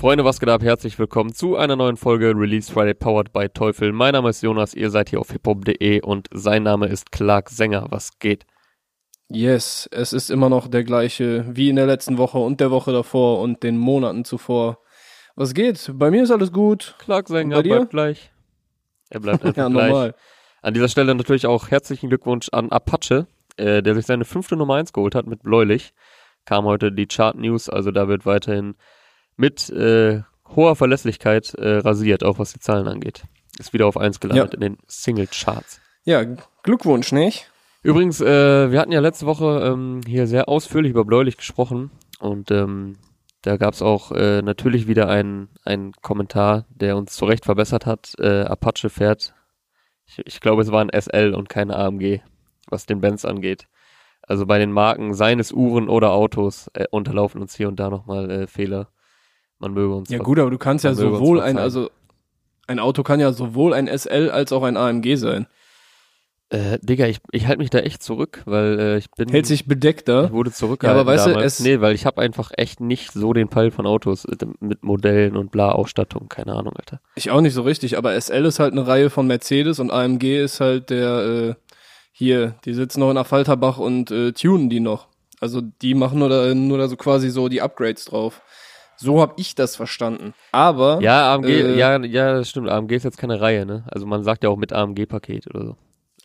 Freunde, was geht ab? Herzlich willkommen zu einer neuen Folge Release Friday Powered by Teufel. Mein Name ist Jonas, ihr seid hier auf hiphop.de und sein Name ist Clark Sänger. Was geht? Yes, es ist immer noch der gleiche wie in der letzten Woche und der Woche davor und den Monaten zuvor. Was geht? Bei mir ist alles gut. Clark Sänger bei dir? bleibt gleich. Er bleibt einfach Ja, gleich. normal. An dieser Stelle natürlich auch herzlichen Glückwunsch an Apache, äh, der sich seine fünfte Nummer 1 geholt hat mit Bläulich. Kam heute die Chart News, also da wird weiterhin mit äh, hoher Verlässlichkeit äh, rasiert, auch was die Zahlen angeht. Ist wieder auf 1 gelandet Ja. in den Single Charts. Ja, Glückwunsch, nicht? Übrigens, äh, wir hatten ja letzte Woche ähm, hier sehr ausführlich über Bläulich gesprochen und ähm, da gab es auch äh, natürlich wieder einen, einen Kommentar, der uns zu Recht verbessert hat. Äh, Apache fährt, ich, ich glaube, es war ein SL und keine AMG, was den Benz angeht. Also bei den Marken seines Uhren oder Autos äh, unterlaufen uns hier und da nochmal äh, Fehler. Man möge uns Ja gut, aber du kannst ja sowohl ein, also ein Auto kann ja sowohl ein SL als auch ein AMG sein. Äh, Digga, ich, ich halte mich da echt zurück, weil äh, ich bin. Hält sich bedeckter. Ich wurde zurückgehalten Ja, aber weißt du, damals. es- nee, weil ich habe einfach echt nicht so den Peil von Autos äh, mit Modellen und bla Ausstattung, keine Ahnung, Alter. Ich auch nicht so richtig, aber SL ist halt eine Reihe von Mercedes und AMG ist halt der, äh, hier, die sitzen noch in Affalterbach und äh, tunen die noch. Also die machen nur da, nur da so quasi so die Upgrades drauf. So hab ich das verstanden. Aber Ja, AMG, Äh, ja, ja, das stimmt. AMG ist jetzt keine Reihe, ne? Also man sagt ja auch mit AMG-Paket oder so.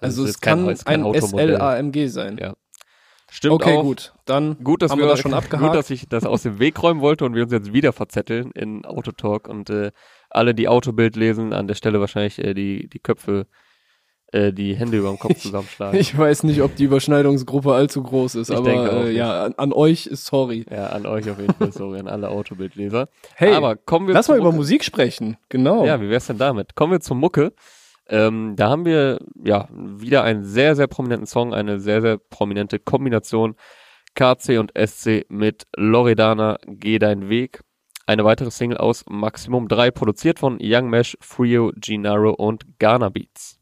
also ist es kein- kann ist kein ein Automodell. SL AMG sein. Ja. Stimmt okay, auch. gut. Dann Gut, dass haben wir, wir das schon abgehakt. Gut, dass ich das aus dem Weg räumen wollte und wir uns jetzt wieder verzetteln in Autotalk und äh, alle, die Autobild lesen, an der Stelle wahrscheinlich äh, die, die Köpfe, äh, die Hände über dem Kopf zusammenschlagen. Ich weiß nicht, ob die Überschneidungsgruppe allzu groß ist, Ich aber äh, ja, an, an euch ist sorry. ja, an euch auf jeden Fall, sorry, an alle Autobildleser. Hey, Aber kommen wir lass mal über. Musik sprechen. Genau. Ja, wie wär's denn damit? Kommen wir zur Mucke. Ähm, da haben wir ja wieder einen sehr, sehr prominenten Song, eine sehr, sehr prominente Kombination KC und SC mit Loredana Geh dein Weg. Eine weitere Single aus Maximum 3, produziert von Young Mesh, Frio, Gennaro und Ghana Beats.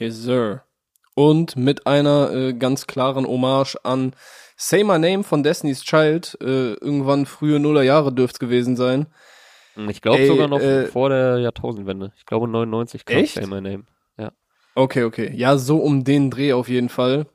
Yes, sir. Und mit einer äh, ganz klaren Hommage an Say My Name von Destiny's Child. Äh, irgendwann frühe Nullerjahre dürft's gewesen sein. Ich glaube sogar noch äh, vor der Jahrtausendwende. Ich glaube 99 kam Echt? Say My Name. Okay, okay. Ja, so um den Dreh auf jeden Fall.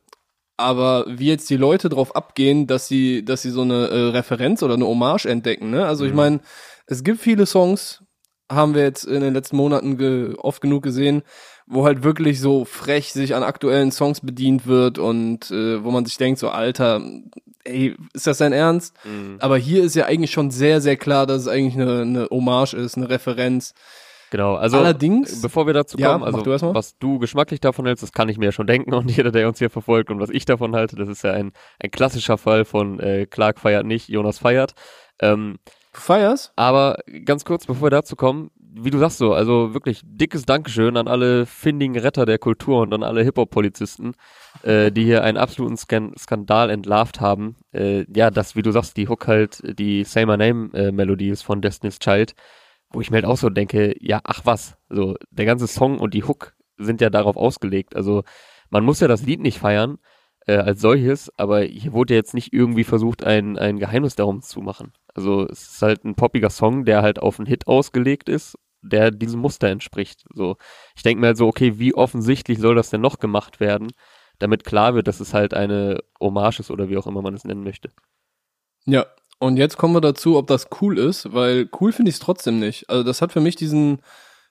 Aber wie jetzt die Leute drauf abgehen, dass sie, dass sie so eine äh, Referenz oder eine Hommage entdecken, ne? Also ich Mhm. meine, es gibt viele Songs, haben wir jetzt in den letzten Monaten ge oft genug gesehen, wo halt wirklich so frech sich an aktuellen Songs bedient wird und äh, wo man sich denkt, so Alter, ey, ist das dein Ernst? Mhm. Aber hier ist ja eigentlich schon sehr, sehr klar, dass es eigentlich eine, eine Hommage ist, eine Referenz. Genau, also Allerdings, bevor wir dazu Ja, kommen, mach also du was du geschmacklich davon hältst, das kann ich mir ja schon denken und jeder, der uns hier verfolgt und was ich davon halte, das ist ja ein, ein klassischer Fall von äh, Clark feiert nicht, Jonas feiert. Ähm, du feierst? aber ganz kurz, bevor wir dazu kommen, wie du sagst so, also wirklich dickes Dankeschön an alle findigen Retter der Kultur und an alle Hip-Hop-Polizisten, äh, die hier einen absoluten Skan Skandal entlarvt haben. Äh, ja, dass, wie du sagst, die Hook halt die Say My Name-Melodie ist von Destiny's Child, wo ich mir halt auch so denke, ja, ach was, so, der ganze Song und die Hook sind ja darauf ausgelegt. Also, man muss ja das Lied nicht feiern, äh, als solches, aber hier wurde jetzt nicht irgendwie versucht, ein, ein Geheimnis darum zu machen. Also es ist halt ein poppiger Song, der halt auf einen Hit ausgelegt ist, der diesem Muster entspricht. So, ich denke mir halt so, okay, wie offensichtlich soll das denn noch gemacht werden, damit klar wird, dass es halt eine Hommage ist oder wie auch immer man es nennen möchte. Ja, und jetzt kommen wir dazu, ob das cool ist, weil cool finde ich es trotzdem nicht. Also das hat für mich diesen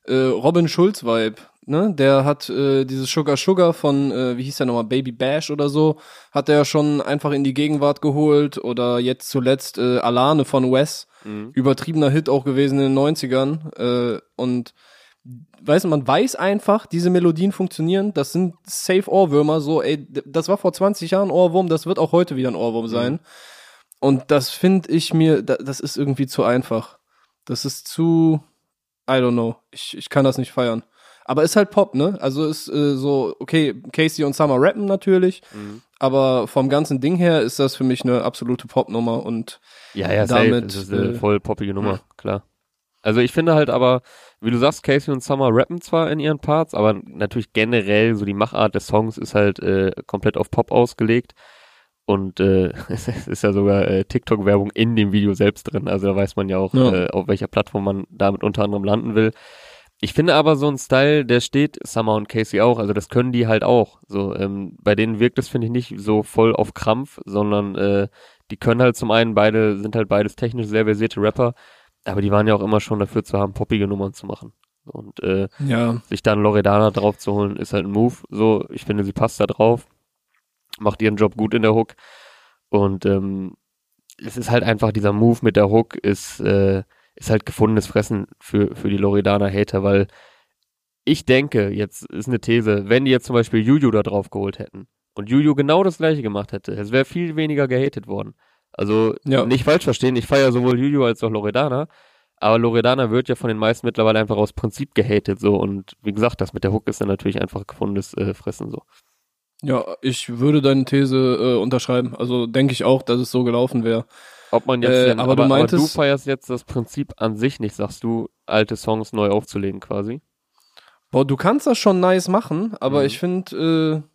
äh, Robin Schulz-Vibe, ne? Der hat äh, dieses Sugar Sugar von, äh, wie hieß der nochmal, Baby Bash oder so, hat er schon einfach in die Gegenwart geholt oder jetzt zuletzt äh, Alane von Wes, Mhm. übertriebener Hit auch gewesen in den 90ern äh, und weißt du, man weiß einfach, diese Melodien funktionieren, das sind safe Ohrwürmer, so, ey, das war vor 20 Jahren Ohrwurm, das wird auch heute wieder ein Ohrwurm sein. Und das finde ich mir, da, das ist irgendwie zu einfach. Das ist zu, I don't know, ich, ich kann das nicht feiern. Aber ist halt Pop, ne? Also ist äh, so, okay, Casey und Summer rappen natürlich, Mhm. aber vom ganzen Ding her ist das für mich eine absolute Popnummer und Ja, ja, safe. Damit, das ist eine äh, voll poppige Nummer, klar. Also ich finde halt aber, wie du sagst, Casey und Summer rappen zwar in ihren Parts, aber natürlich generell so die Machart des Songs ist halt äh, komplett auf Pop ausgelegt. Und äh, es ist ja sogar äh, TikTok-Werbung in dem Video selbst drin. Also da weiß man ja auch, Ja. Äh, auf welcher Plattform man damit unter anderem landen will. Ich finde aber so ein Style, der steht Summer und Casey auch. Also das können die halt auch. So ähm, bei denen wirkt es finde ich nicht so voll auf Krampf, sondern äh, die können halt zum einen beide sind halt beides technisch sehr versierte Rapper, aber die waren ja auch immer schon dafür zu haben, poppige Nummern zu machen. Und äh, Ja, sich dann Loredana drauf zu holen, ist halt ein Move. So, ich finde, sie passt da drauf, macht ihren Job gut in der Hook. Und ähm, es ist halt einfach, dieser Move mit der Hook ist, äh, ist halt gefundenes Fressen für, für die Loredana-Hater, weil ich denke, jetzt ist eine These, wenn die jetzt zum Beispiel Juju da drauf geholt hätten und Juju genau das gleiche gemacht hätte, es wäre viel weniger gehatet worden. Also Ja. nicht falsch verstehen, ich feiere sowohl Juju als auch Loredana, aber Loredana wird ja von den meisten mittlerweile einfach aus Prinzip gehatet so und wie gesagt, das mit der Hook ist dann natürlich einfach gefundenes äh, Fressen so. ja, ich würde deine These äh, unterschreiben. Also denke ich auch, dass es so gelaufen wäre. Ob man jetzt, Äh, denn, aber aber, du aber du meintest- feierst jetzt das Prinzip an sich nicht, sagst du, alte Songs neu aufzulegen quasi. Boah, du kannst das schon nice machen, aber Mhm. ich finde, äh,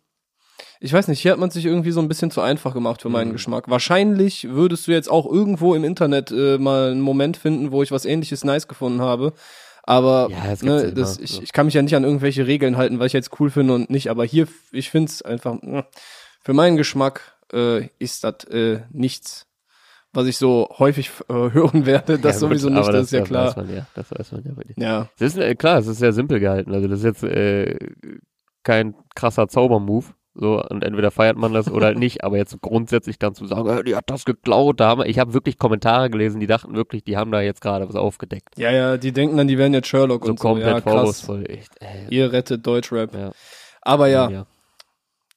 ich weiß nicht, hier hat man sich irgendwie so ein bisschen zu einfach gemacht für meinen Mhm. Geschmack. Wahrscheinlich würdest du jetzt auch irgendwo im Internet äh, mal einen Moment finden, wo ich was ähnliches nice gefunden habe. Aber Ja, das ne, ja das, ich, ich kann mich ja nicht an irgendwelche Regeln halten, weil ich jetzt cool finde und nicht. Aber hier, ich finde es einfach, mh, für meinen Geschmack äh, ist das äh, nichts, was ich so häufig äh, hören werde. Das Ja, gut, sowieso nicht, aber das, ist ja das klar. Weiß man ja, das weiß man ja bei dir. Ja, Das ist, äh, klar, es ist sehr simpel gehalten. Also das ist jetzt äh, kein krasser Zaubermove. So, und entweder feiert man das oder halt nicht, aber jetzt grundsätzlich dann zu sagen, äh, die hat das geklaut, da haben ich habe wirklich Kommentare gelesen, die dachten wirklich, die haben da jetzt gerade was aufgedeckt. ja, ja, die denken dann, die wären jetzt Sherlock So und so. komplett Ja, vorwurfsvoll, echt. Äh, Ihr rettet Deutschrap. ja, Aber ja, ja.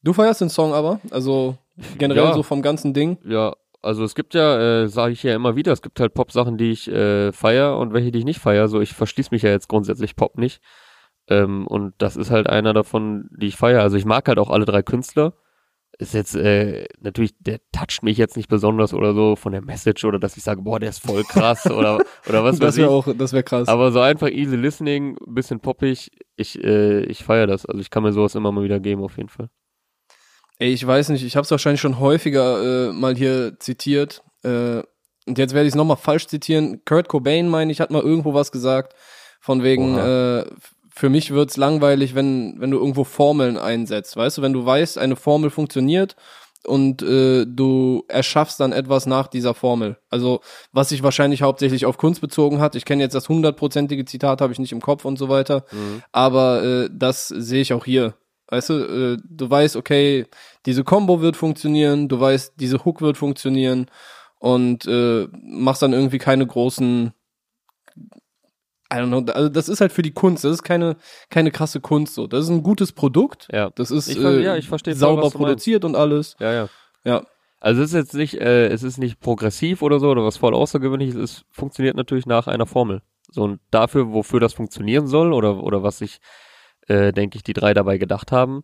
du feierst den Song aber, also generell so vom ganzen Ding. Ja, also es gibt ja, äh, sage ich ja immer wieder, es gibt halt Pop-Sachen, die ich äh, feier und welche, die ich nicht feier. So, ich verschließe mich ja jetzt grundsätzlich Pop nicht. Ähm, und das ist halt einer davon, die ich feier. Also ich mag halt auch alle drei Künstler. Ist jetzt äh, natürlich, der toucht mich jetzt nicht besonders oder so von der Message oder dass ich sage, boah, der ist voll krass oder oder was das wäre ich. auch, das wäre krass. Aber so einfach easy listening, bisschen poppig. Ich äh, ich feier das. Also ich kann mir sowas immer mal wieder geben auf jeden Fall. Ey, ich weiß nicht, ich habe es wahrscheinlich schon häufiger äh, mal hier zitiert. Äh, und jetzt werde ich es nochmal falsch zitieren. Kurt Cobain, meine ich, hat mal irgendwo was gesagt. Von wegen, äh, für mich wird's langweilig, wenn, wenn du irgendwo Formeln einsetzt. Weißt du, wenn du weißt, eine Formel funktioniert und äh, du erschaffst dann etwas nach dieser Formel. Also, was sich wahrscheinlich hauptsächlich auf Kunst bezogen hat. Ich kenne jetzt das hundertprozentige Zitat, habe ich nicht im Kopf und so weiter. Aber äh, das sehe ich auch hier. Weißt du, äh, du weißt, okay, diese Combo wird funktionieren, du weißt, diese Hook wird funktionieren und äh, machst dann irgendwie keine großen I don't know, also das ist halt für die Kunst, das ist keine, keine krasse Kunst so. Das ist ein gutes Produkt, Ja. das ist Ich äh, ja, ich verstehe voll, sauber meinst. produziert und alles. Ja, ja. Ja. Also es ist jetzt nicht, äh, es ist nicht progressiv oder so oder was voll außergewöhnliches, es funktioniert natürlich nach einer Formel. So und dafür, wofür das funktionieren soll oder oder was sich, äh, denke ich, die drei dabei gedacht haben,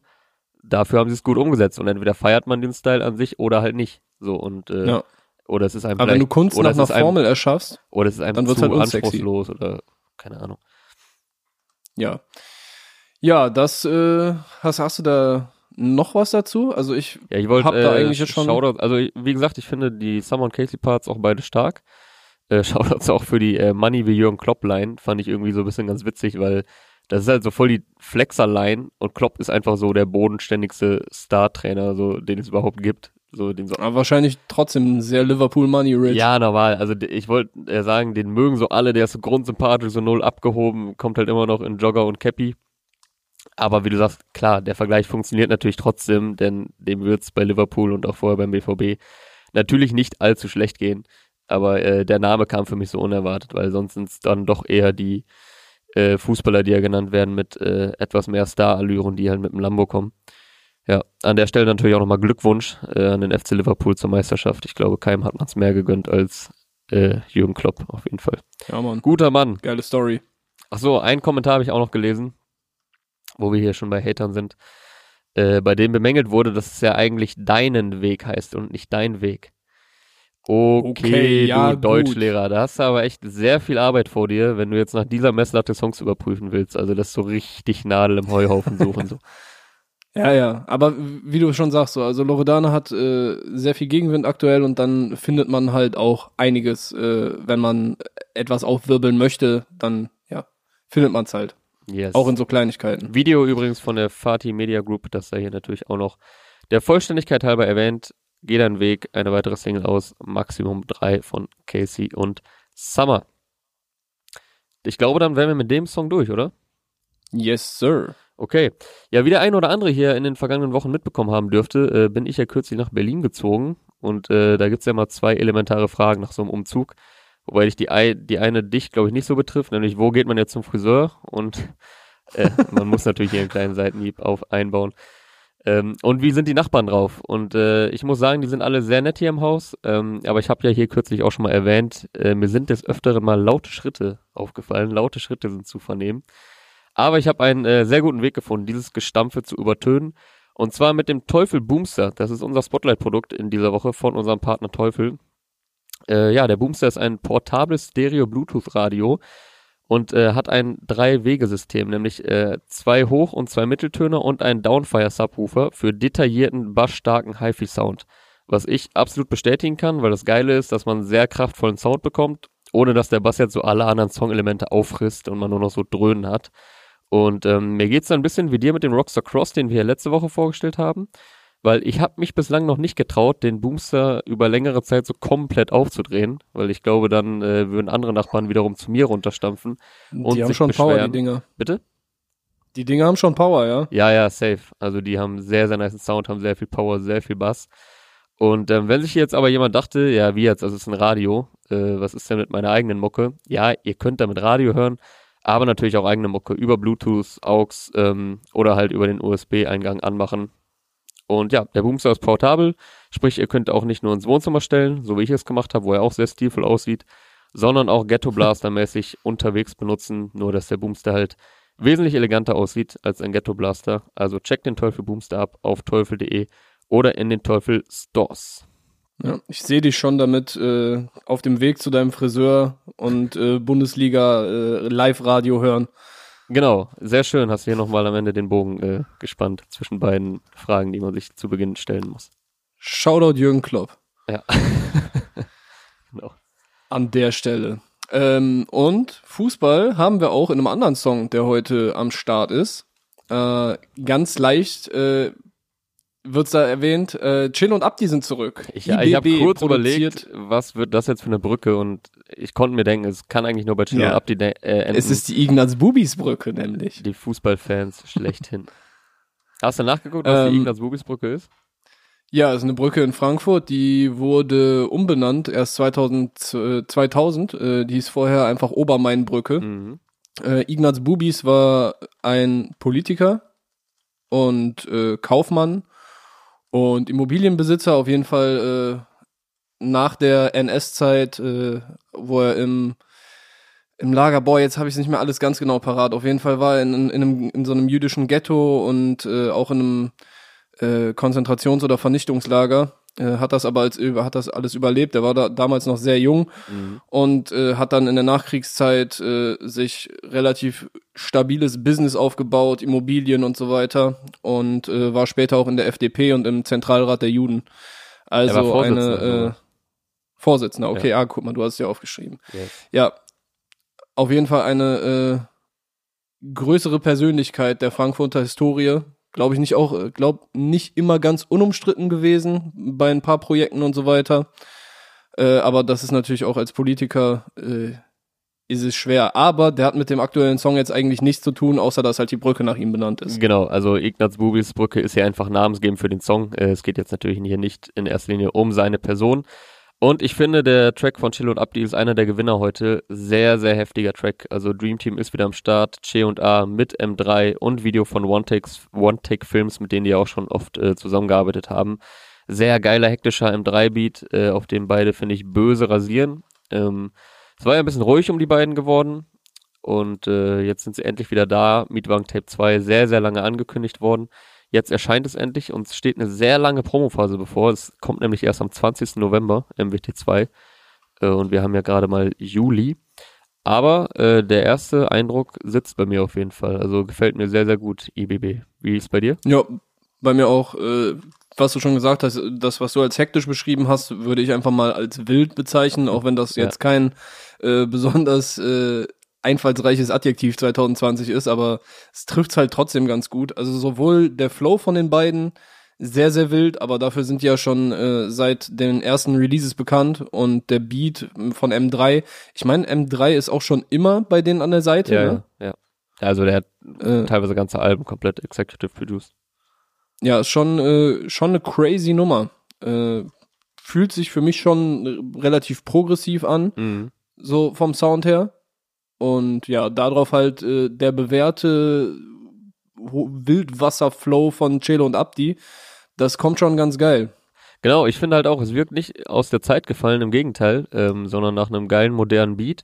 dafür haben sie es gut umgesetzt und entweder feiert man den Style an sich oder halt nicht. So und äh, Ja. oder es ist einem Aber wenn du Kunst oder nach einer ist einem, Formel erschaffst, oder es ist einem dann zu halt anspruchslos oder keine Ahnung. ja. Ja, das, äh, hast, hast du da noch was dazu? Also ich, Ja, ich wollte Hab da äh, eigentlich jetzt schon- Shoutout, also ich- wie gesagt, ich finde die Summer und Casey Parts auch beide stark. Äh, Shoutouts auch für die äh, Money wie Jürgen Klopp Line fand ich irgendwie so ein bisschen ganz witzig, weil das ist halt so voll die Flexer Line und Klopp ist einfach so der bodenständigste Star-Trainer, so den es überhaupt gibt. So den so aber wahrscheinlich trotzdem sehr Liverpool Money Rich. ja, normal. Also ich wollte äh, sagen, den mögen so alle, der ist so grundsympathisch, so null abgehoben, kommt halt immer noch in Jogger und Cappy. Aber wie du sagst, klar, der Vergleich funktioniert natürlich trotzdem, denn dem wird's bei Liverpool und auch vorher beim BVB natürlich nicht allzu schlecht gehen. Aber äh, der Name kam für mich so unerwartet, weil sonst sind's dann doch eher die äh, Fußballer, die ja genannt werden, mit äh, etwas mehr Star-Allüren, die halt mit dem Lambo kommen. Ja, an der Stelle natürlich auch nochmal Glückwunsch äh, an den FC Liverpool zur Meisterschaft. Ich glaube, keinem hat man es mehr gegönnt als äh, Jürgen Klopp, auf jeden Fall. ja Mann. Guter Mann. Geile Story. Ach so, einen Kommentar habe ich auch noch gelesen, wo wir hier schon bei Hatern sind, äh, bei dem bemängelt wurde, dass es ja eigentlich deinen Weg heißt und nicht dein Weg. Okay, Okay, ja, du gut. Deutschlehrer, da hast du aber echt sehr viel Arbeit vor dir, wenn du jetzt nach dieser Messlatte Songs überprüfen willst. Also das so richtig Nadel im Heuhaufen suchen. so. Ja, ja, aber wie du schon sagst, so, also Loredana hat äh, sehr viel Gegenwind aktuell und dann findet man halt auch einiges, äh, wenn man etwas aufwirbeln möchte, dann ja, findet man es halt. Yes. Auch in so Kleinigkeiten. Video übrigens von der Fatih Media Group, das sei hier natürlich auch noch der Vollständigkeit halber erwähnt. Geht ein Weg, eine weitere Single aus, Maximum 3 von Casey und Summer. Ich glaube, dann wären wir mit dem Song durch, oder? Yes, sir. Okay. Ja, wie der ein oder andere hier in den vergangenen Wochen mitbekommen haben dürfte, äh, bin ich ja kürzlich nach Berlin gezogen und äh, da gibt's ja mal zwei elementare Fragen nach so einem Umzug. Wobei dich die, die eine dich, glaube ich, nicht so betrifft, nämlich wo geht man jetzt zum Friseur? Und äh, man muss natürlich hier einen kleinen Seitenhieb auf einbauen. Ähm, und wie sind die Nachbarn drauf? Und äh, ich muss sagen, die sind alle sehr nett hier im Haus. Ähm, aber ich habe ja hier kürzlich auch schon mal erwähnt, äh, mir sind des Öfteren mal laute Schritte aufgefallen. Laute Schritte sind zu vernehmen. Aber ich habe einen äh, sehr guten Weg gefunden, dieses Gestampfe zu übertönen. Und zwar mit dem Teufel Boomster. Das ist unser Spotlight-Produkt in dieser Woche von unserem Partner Teufel. Äh, ja, der Boomster ist ein portables Stereo-Bluetooth-Radio und äh, hat ein Drei-Wege-System, nämlich äh, zwei Hoch- und zwei Mitteltöner und einen Downfire-Subwoofer für detaillierten, bassstarken HiFi-Sound. Was ich absolut bestätigen kann, weil das Geile ist, dass man sehr kraftvollen Sound bekommt, ohne dass der Bass jetzt so alle anderen Songelemente auffrisst und man nur noch so Dröhnen hat. Und ähm, mir geht's dann ein bisschen wie dir mit dem Rockstar Cross, den wir ja letzte Woche vorgestellt haben, weil ich habe mich bislang noch nicht getraut, den Boomster über längere Zeit so komplett aufzudrehen, weil ich glaube, dann äh, würden andere Nachbarn wiederum zu mir runterstampfen und die haben sich schon beschweren. Power, die Dinger. Bitte? Die Dinger haben schon Power, ja. Ja, ja, safe. Also die haben sehr, sehr nice Sound, haben sehr viel Power, sehr viel Bass. Und ähm, wenn sich jetzt aber jemand dachte, ja, wie jetzt, also es ist ein Radio, äh, was ist denn mit meiner eigenen Mucke? Ja, ihr könnt damit Radio hören, aber natürlich auch eigene Mucke über Bluetooth, AUX ähm, oder halt über den USB-Eingang anmachen. Und ja, der Boomster ist portabel, sprich, ihr könnt auch nicht nur ins Wohnzimmer stellen, so wie ich es gemacht habe, wo er auch sehr stilvoll aussieht, sondern auch Ghetto Blaster-mäßig unterwegs benutzen, nur dass der Boomster halt wesentlich eleganter aussieht als ein Ghetto Blaster. Also checkt den Teufel Boomster ab auf teufel.de oder in den Teufel Stores. Ja, ich sehe dich schon damit äh, auf dem Weg zu deinem Friseur und äh, Bundesliga äh, Live-Radio hören. Genau, sehr schön. Hast du hier nochmal am Ende den Bogen äh, gespannt zwischen beiden Fragen, die man sich zu Beginn stellen muss. Shoutout Jürgen Klopp. Ja. genau. An der Stelle. Ähm, und Fußball haben wir auch in einem anderen Song, der heute am Start ist. Äh, ganz leicht äh, wird's da erwähnt, äh, Chin und Abdi sind zurück. Ich, ja, ich habe kurz produziert- überlegt, was wird das jetzt für eine Brücke und ich konnte mir denken, es kann eigentlich nur bei Chino Ja. und Abdi äh, enden. Es ist die Ignaz Bubis Brücke nämlich. die Fußballfans schlechthin. Hast du nachgeguckt, was die Ähm, Ignaz Bubis Brücke ist? Ja, es ist eine Brücke in Frankfurt, die wurde umbenannt erst 2000, äh, 2000 äh, die hieß vorher einfach Obermain-Brücke. Mhm. Äh, Ignaz Bubis war ein Politiker und äh, Kaufmann und Immobilienbesitzer auf jeden Fall äh, nach der NS-Zeit, äh, wo er im im Lager, boah, jetzt habe ich es nicht mehr alles ganz genau parat. Auf jeden Fall war er in, in, einem, in so einem jüdischen Ghetto und äh, auch in einem äh, Konzentrations- oder Vernichtungslager. Äh, hat das aber als hat das alles überlebt. Er war da damals noch sehr jung Mhm. und äh, hat dann in der Nachkriegszeit äh, sich relativ stabiles Business aufgebaut, Immobilien und so weiter und äh, war später auch in der FDP und im Zentralrat der Juden. Also eine äh. Vorsitzender. Okay, ah, guck mal, du hast es ja aufgeschrieben. Yes. Ja, auf jeden Fall eine äh, größere Persönlichkeit der Frankfurter Historie. Glaube ich nicht auch, äh, glaub nicht immer ganz unumstritten gewesen bei ein paar Projekten und so weiter. Äh, aber das ist natürlich auch als Politiker äh, ist es schwer. Aber der hat mit dem aktuellen Song jetzt eigentlich nichts zu tun, außer dass halt die Brücke nach ihm benannt ist. Genau, also Ignaz Bubis Brücke ist ja einfach namensgebend für den Song. Äh, es geht jetzt natürlich hier nicht in erster Linie um seine Person. Und ich finde, der Track von Chill und Abdi ist einer der Gewinner heute. Sehr, sehr heftiger Track. Also Dream Team ist wieder am Start. Che und A mit M3 und Video von One Takes, One Take Films, mit denen die auch schon oft äh, zusammengearbeitet haben. Sehr geiler, hektischer M3-Beat, äh, auf dem beide, finde ich, böse rasieren. Ähm, es war ja ein bisschen ruhig um die beiden geworden. Und äh, jetzt sind sie endlich wieder da. Mietwagen Tape 2 sehr, sehr lange angekündigt worden. Jetzt erscheint es endlich und es steht eine sehr lange Promophase bevor. Es kommt nämlich erst am 20. November, MWT2. Äh, und wir haben ja gerade mal Juli. Aber äh, der erste Eindruck sitzt bei mir auf jeden Fall. Also gefällt mir sehr, sehr gut, IBB. Wie ist bei dir? Ja, Bei mir auch, äh, was du schon gesagt hast, das, was du als hektisch beschrieben hast, würde ich einfach mal als wild bezeichnen, auch wenn das Ja. jetzt kein äh, besonders äh, einfallsreiches Adjektiv 2020 ist, aber es trifft's halt trotzdem ganz gut. Also sowohl der Flow von den beiden sehr, sehr wild, aber dafür sind die ja schon äh, seit den ersten Releases bekannt und der Beat von M3, ich meine, M3 ist auch schon immer bei denen an der Seite, Ja, ne? ja, ja. Also der hat Äh, teilweise ganze Alben komplett executive produced. Ja, ist schon, äh, schon eine crazy Nummer. Äh, fühlt sich für mich schon relativ progressiv an, Mhm. so vom Sound her. Und ja, darauf halt äh, der bewährte Wildwasserflow von Celo und Abdi. Das kommt schon ganz geil. Genau, ich finde halt auch, es wirkt nicht aus der Zeit gefallen, im Gegenteil, ähm, sondern nach einem geilen, modernen Beat.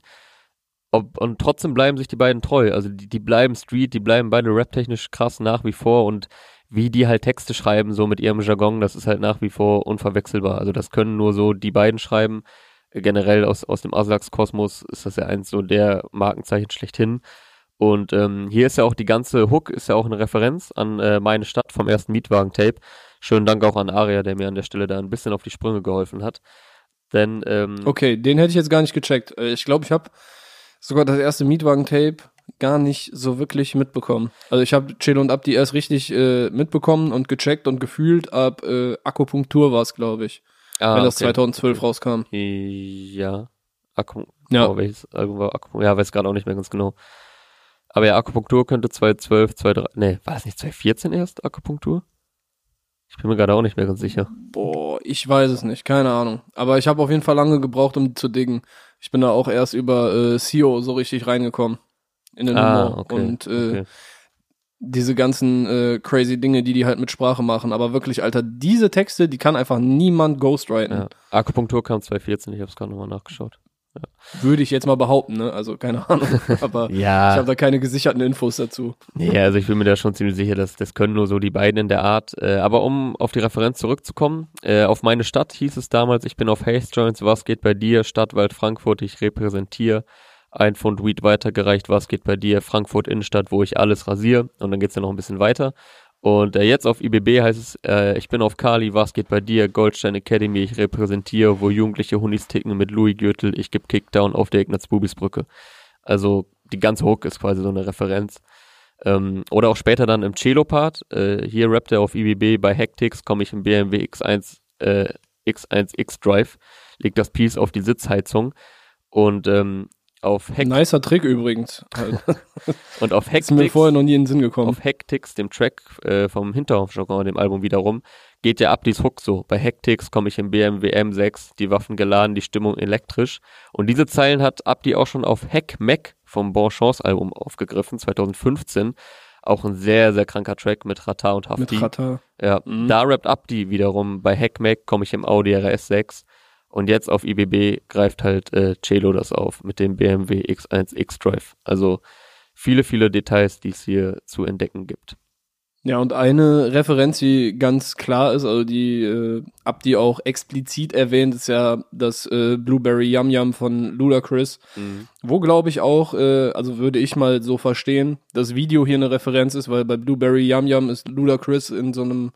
Ob, und trotzdem bleiben sich die beiden treu. Also die, die bleiben Street, die bleiben beide raptechnisch krass nach wie vor und wie die halt Texte schreiben, so mit ihrem Jargon, das ist halt nach wie vor unverwechselbar. Also das können nur so die beiden schreiben. Generell aus, aus dem Aslax-Kosmos ist das ja eins so der Markenzeichen schlechthin. Und ähm, hier ist ja auch die ganze Hook, ist ja auch eine Referenz an äh, meine Stadt vom ersten Mietwagen-Tape. Schönen Dank auch an Aria, der mir an der Stelle da ein bisschen auf die Sprünge geholfen hat. Denn, ähm, Okay, den hätte ich jetzt gar nicht gecheckt. Äh, Ich glaube, ich habe sogar das erste Mietwagen-Tape gar nicht so wirklich mitbekommen. Also ich habe Celo und Abdi erst richtig äh, mitbekommen und gecheckt und gefühlt ab äh, Akupunktur war es, glaube ich, ah, wenn das okay. 2012 rauskam. Ja. Akku Ja. Oh, welches Album war Akku Ja, weiß gerade auch nicht mehr ganz genau. Aber ja, Akupunktur könnte 2012, 2013, nee, war das nicht 2014 erst, Akupunktur? Ich bin mir gerade auch nicht mehr ganz sicher. Boah, ich weiß es nicht, keine Ahnung. Aber ich habe auf jeden Fall lange gebraucht, um zu diggen. Ich bin da auch erst über äh, CEO so richtig reingekommen in den Ah, Humor okay. und äh, okay. Diese ganzen äh, crazy Dinge, die die halt mit Sprache machen. Aber wirklich, Alter, diese Texte, die kann einfach niemand ghostwriten. Ja. Akupunktur kam 2014, ich habe es gerade nochmal nachgeschaut. Würde ich jetzt mal behaupten, ne? Also keine Ahnung. Aber Ja. ich habe da keine gesicherten Infos dazu. Nee, also ich bin mir da schon ziemlich sicher, dass das können nur so die beiden in der Art. Äh, aber um auf die Referenz zurückzukommen, äh, auf meine Stadt hieß es damals, ich bin auf Haze Joints, was geht bei dir? Stadtwald Frankfurt, ich repräsentiere. Ein Pfund Weed weitergereicht, was geht bei dir? Frankfurt Innenstadt, wo ich alles rasiere. Und dann geht's ja noch ein bisschen weiter. Und äh, jetzt auf IBB heißt es, äh, ich bin auf Kali, was geht bei dir? Goldstein Academy, ich repräsentiere, wo jugendliche Hunis ticken mit Louis Gürtel, ich geb Kickdown auf der Ignaz-Bubis-Brücke. Also die ganze Hook ist quasi so eine Referenz. Ähm, oder auch später dann im Cello-Part. Äh, hier rappt er auf IBB, bei Hectics komme ich im BMW X1, äh, X1 X-Drive, legt das Piece auf die Sitzheizung und ähm, auf Hect Nicer Trick übrigens. Halt. und auf Ist mir Hectics, vorher noch nie in den Sinn gekommen. auf Hectics, dem Track äh, vom Hinterhofjargon, dem Album wiederum, geht ja ab dies Hook so. Bei Hectics komme ich im BMW M6, die Waffen geladen, die Stimmung elektrisch. Und diese Zeilen hat Abdi auch schon auf Heck Mac vom Bonchance Album aufgegriffen, 2015. Auch ein sehr, sehr kranker Track mit Rata und Hafti. Mit Rata. Ja, Mhm. da rappt Abdi wiederum. Bei Hackmack komme ich im Audi RS6. Und jetzt auf IBB greift halt äh, Celo das auf mit dem BMW X1 X-Drive. Also viele, viele Details, die es hier zu entdecken gibt. Ja, und eine Referenz, die ganz klar ist, also die äh, Abdi auch explizit erwähnt, ist ja das äh, Blueberry Yum Yum von Ludacris. Wo glaube ich auch, äh, also würde ich mal so verstehen, das Video hier eine Referenz ist, weil bei Blueberry Yum Yum ist Ludacris in so einem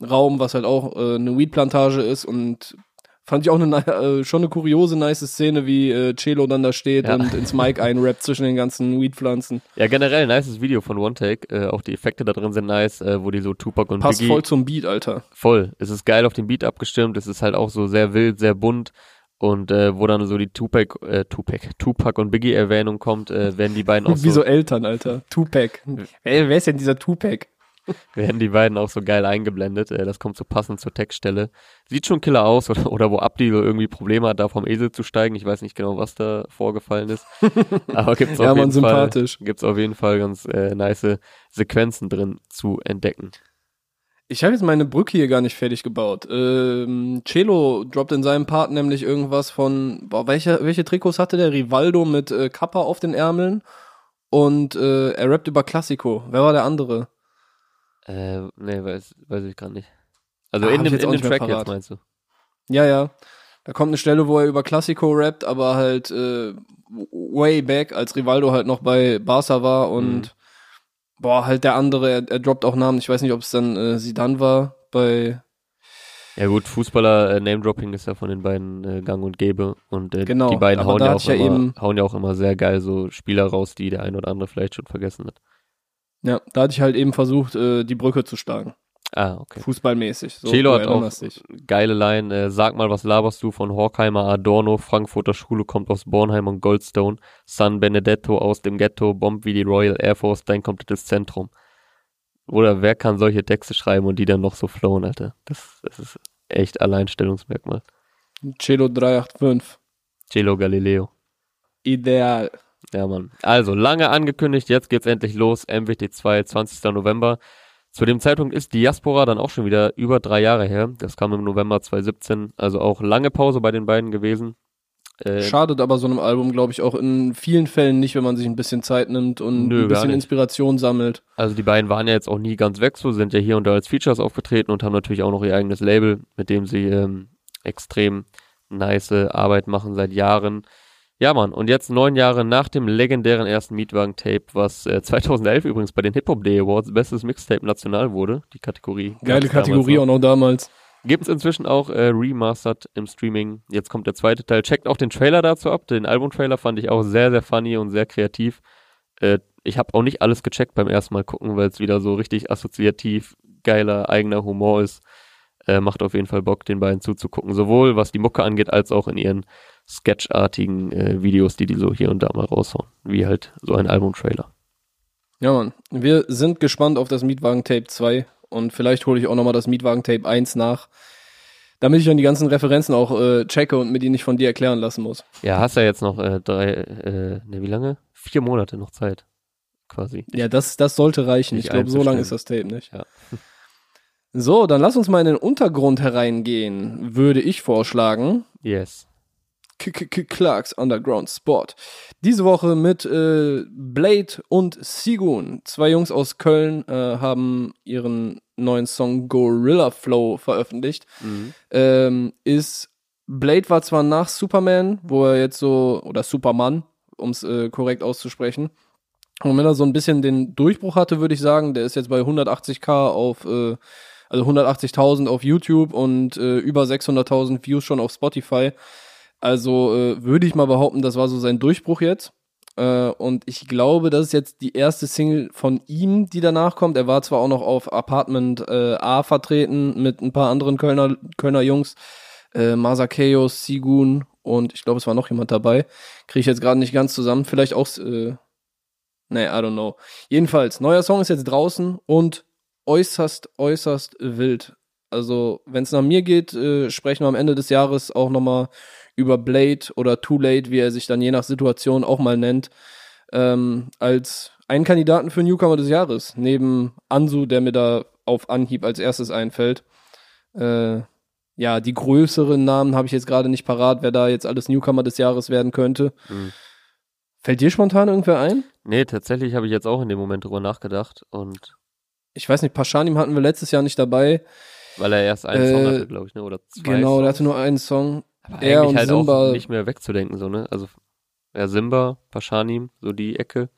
Raum, was halt auch äh, eine Weedplantage ist und fand ich auch eine, äh, schon eine kuriose, nice Szene, wie äh, Celo dann da steht Ja. und ins Mic einrappt zwischen den ganzen Weedpflanzen. Ja, generell nices Video von One Take. Äh, auch die Effekte da drin sind nice, äh, wo die so Tupac und Passt Biggie voll zum Beat, Alter. voll. Es ist geil auf den Beat abgestimmt. Es ist halt auch so sehr wild, sehr bunt. Und äh, wo dann so die Tupac, äh, Tupac, Tupac und Biggie Erwähnung kommt, äh, werden die beiden auch Wie so, so Eltern, Alter. Tupac. Wer, wer ist denn dieser Tupac? werden die beiden auch so geil eingeblendet. Äh, das kommt so passend zur Textstelle. Sieht schon killer aus oder, oder wo Abdi so irgendwie Probleme hat, da vom Esel zu steigen. Ich weiß nicht genau, was da vorgefallen ist. Aber gibt's Ja, auf man, jeden Fall, sympathisch. gibt's auf jeden Fall ganz äh, nice Sequenzen drin zu entdecken. Ich habe jetzt meine Brücke hier gar nicht fertig gebaut. Ähm, Celo droppt in seinem Part nämlich irgendwas von, boah, welche, welche Trikots hatte der? Rivaldo mit äh, Kappa auf den Ärmeln und äh, er rappt über Classico. Wer war der andere? Äh, nee, weiß, weiß ich gerade nicht. Also Ah, in dem, in dem Track jetzt meinst du? Ja, ja. Da kommt eine Stelle, wo er über Classico rappt, aber halt äh, way back, als Rivaldo halt noch bei Barca war und boah, halt der andere, er, er droppt auch Namen. Ich weiß nicht, ob es dann äh, Sidan war bei Ja gut, Fußballer äh, Name-Dropping ist ja von den beiden äh, gang und gäbe und äh, Genau, die beiden hauen ja, auch ja immer, hauen ja auch immer sehr geil so Spieler raus, die der ein oder andere vielleicht schon vergessen hat. Ja, da hatte ich halt eben versucht, äh, die Brücke zu schlagen. Ah, okay. Fußballmäßig. So, Celo du hat auch dich. geile Line, äh, sag mal, was laberst du von Horkheimer Adorno, Frankfurter Schule kommt aus Bornheim und Goldstone, San Benedetto aus dem Ghetto, bombt wie die Royal Air Force dein komplettes Zentrum. Oder wer kann solche Texte schreiben und die dann noch so flowen, Alter? Das, das ist echt Alleinstellungsmerkmal. Celo 385. Celo Galileo. Ideal. Ja, Mann. Also, lange angekündigt, jetzt geht's endlich los. MWT2, 20. November. Zu dem Zeitpunkt ist Diaspora dann auch schon wieder über drei Jahre her. Das kam im November 2017. Also auch lange Pause bei den beiden gewesen. Äh, Schadet aber so einem Album, glaube ich, auch in vielen Fällen nicht, wenn man sich ein bisschen Zeit nimmt und Nö, ein bisschen. Inspiration sammelt. also die beiden waren ja jetzt auch nie ganz weg, so sind ja hier und da als Features aufgetreten und haben natürlich auch noch ihr eigenes Label, mit dem sie ähm, extrem nice Arbeit machen seit Jahren. Ja, Mann, und jetzt neun Jahre nach dem legendären ersten Mietwagen-Tape, was äh, 2011 übrigens bei den Hip-Hop Day Awards bestes Mixtape national wurde, die Kategorie. Geile Kategorie auch noch damals. Gibt's inzwischen auch äh, remastered im Streaming. Jetzt kommt der zweite Teil. Checkt auch den Trailer dazu ab. Den Albumtrailer fand ich auch sehr, sehr funny und sehr kreativ. Äh, ich habe auch nicht alles gecheckt beim ersten Mal gucken, weil es wieder so richtig assoziativ geiler eigener Humor ist. Äh, macht auf jeden Fall Bock, den beiden zuzugucken. Sowohl was die Mucke angeht, als auch in ihren sketchartigen äh, Videos, die die so hier und da mal raushauen. Wie halt so ein Albumtrailer. Ja, Mann. Wir sind gespannt auf das Mietwagen-Tape 2 und vielleicht hole ich auch nochmal das Mietwagen-Tape 1 nach, damit ich dann die ganzen Referenzen auch äh, checke und mir die nicht von dir erklären lassen muss. Ja, hast ja jetzt noch äh, drei, äh, ne, wie lange? Vier Monate noch Zeit. Quasi. Ja, das, das sollte reichen. Nicht Ich glaube, so lang einzustellen. ist das Tape nicht. Ja. So, dann lass uns mal in den Untergrund hereingehen, würde ich vorschlagen. Yes. K -K -K Clarks Underground Sport. Diese Woche mit äh, Blade und Sigun. Zwei Jungs aus Köln äh, haben ihren neuen Song Gorilla Flow veröffentlicht. Mhm. Ähm, ist Blade war zwar nach Superman, wo er jetzt so, oder Superman, um es äh, korrekt auszusprechen. Und wenn er so ein bisschen den Durchbruch hatte, würde ich sagen, der ist jetzt bei 180k auf, äh, also 180.000 auf YouTube und äh, über 600.000 Views schon auf Spotify. Also äh, würde ich mal behaupten, das war so sein Durchbruch jetzt. Äh, und ich glaube, das ist jetzt die erste Single von ihm, die danach kommt. Er war zwar auch noch auf Apartment äh, A vertreten mit ein paar anderen Kölner, Kölner Jungs. Äh, Masakeos, Sigun und ich glaube, es war noch jemand dabei. Kriege ich jetzt gerade nicht ganz zusammen. Vielleicht auch, äh, nee, I don't know. Jedenfalls, neuer Song ist jetzt draußen und äußerst, äußerst wild. Also, wenn es nach mir geht, äh, sprechen wir am Ende des Jahres auch nochmal über Blade oder Too Late, wie er sich dann je nach Situation auch mal nennt, ähm, als einen Kandidaten für Newcomer des Jahres. Neben Ansu, der mir da auf Anhieb als erstes einfällt. Äh, ja, die größeren Namen habe ich jetzt gerade nicht parat, wer da jetzt alles Newcomer des Jahres werden könnte. Mhm. Fällt dir spontan irgendwer ein? Nee, tatsächlich habe ich jetzt auch in dem Moment drüber nachgedacht und Ich weiß nicht, Paschanim hatten wir letztes Jahr nicht dabei. weil er erst einen Äh, Song hatte, glaube ich, ne? Oder zwei. genau, der Songs. hatte nur einen Song. Aber er eigentlich und halt Simba- auch nicht mehr wegzudenken, so, ne? Also ja, Simba, Paschanim, so die Ecke.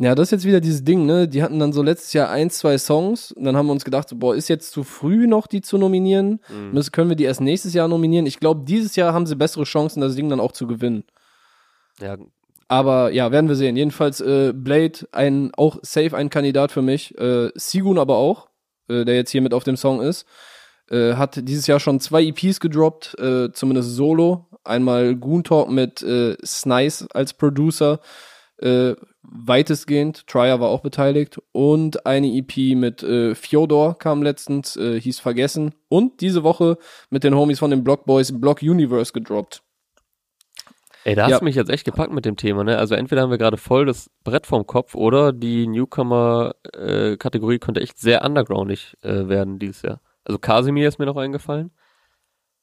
Ja, das ist jetzt wieder dieses Ding, ne? Die hatten dann so letztes Jahr ein, zwei Songs und dann haben wir uns gedacht, so, boah, ist jetzt zu früh noch, die zu nominieren? Mhm. Müssen, können wir die erst nächstes Jahr nominieren? Ich glaube, dieses Jahr haben sie bessere Chancen, das Ding dann auch zu gewinnen. Ja, Aber ja, werden wir sehen. Jedenfalls äh, Blade, ein auch safe ein Kandidat für mich. Äh, Sigun aber auch, äh, der jetzt hier mit auf dem Song ist. Äh, hat dieses Jahr schon zwei EPs gedroppt, äh, zumindest solo. Einmal Goon Talk mit äh, Snice als Producer, äh, weitestgehend. Trier war auch beteiligt. Und eine EP mit äh, Fjodor kam letztens, hieß Vergessen. Und diese Woche mit den Homies von den Block Boys Block Universe gedroppt. Ey, da hast Ja. du mich jetzt echt gepackt mit dem Thema, ne? Also entweder haben wir gerade voll das Brett vorm Kopf oder die Newcomer-Kategorie könnte echt sehr undergroundig werden dieses Jahr. Also Casimir ist mir noch eingefallen.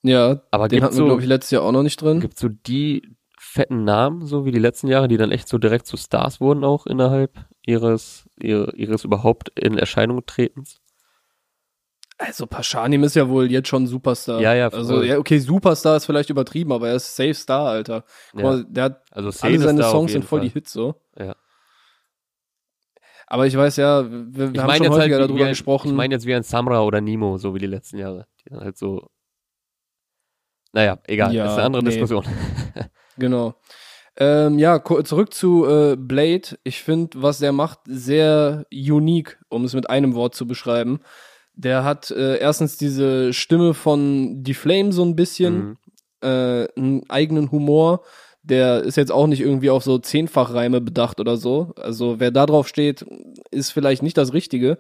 Ja, Aber den hatten wir, so, glaube ich, letztes Jahr auch noch nicht drin. gibt's so die fetten Namen, so wie die letzten Jahre, die dann echt so direkt zu Stars wurden auch innerhalb ihres, ihre, ihres überhaupt in Erscheinung tretens? Also Paschanim ist ja wohl jetzt schon Superstar. Ja, ja, Also ja, okay, Superstar ist vielleicht übertrieben, aber er ist Safe Star, Alter. Guck Ja. mal, der hat Also alle seine Songs sind voll Fall. die Hits so. Ja. Aber ich weiß ja, wir, wir haben schon halt häufiger wie, darüber ein, gesprochen. ich meine jetzt wie ein Samra oder Nemo, so wie die letzten Jahre. Die dann halt so. Naja, egal, Ja, das ist eine andere nee. Diskussion. Genau. Ähm, ja, zurück zu äh, Blade. Ich finde, was der macht, sehr unique, um es mit einem Wort zu beschreiben. Der hat äh, erstens diese Stimme von Die Flame so ein bisschen, Mhm. äh, einen eigenen Humor. Der ist jetzt auch nicht irgendwie auf so Zehnfachreime bedacht oder so. Also wer da drauf steht, ist vielleicht nicht das Richtige.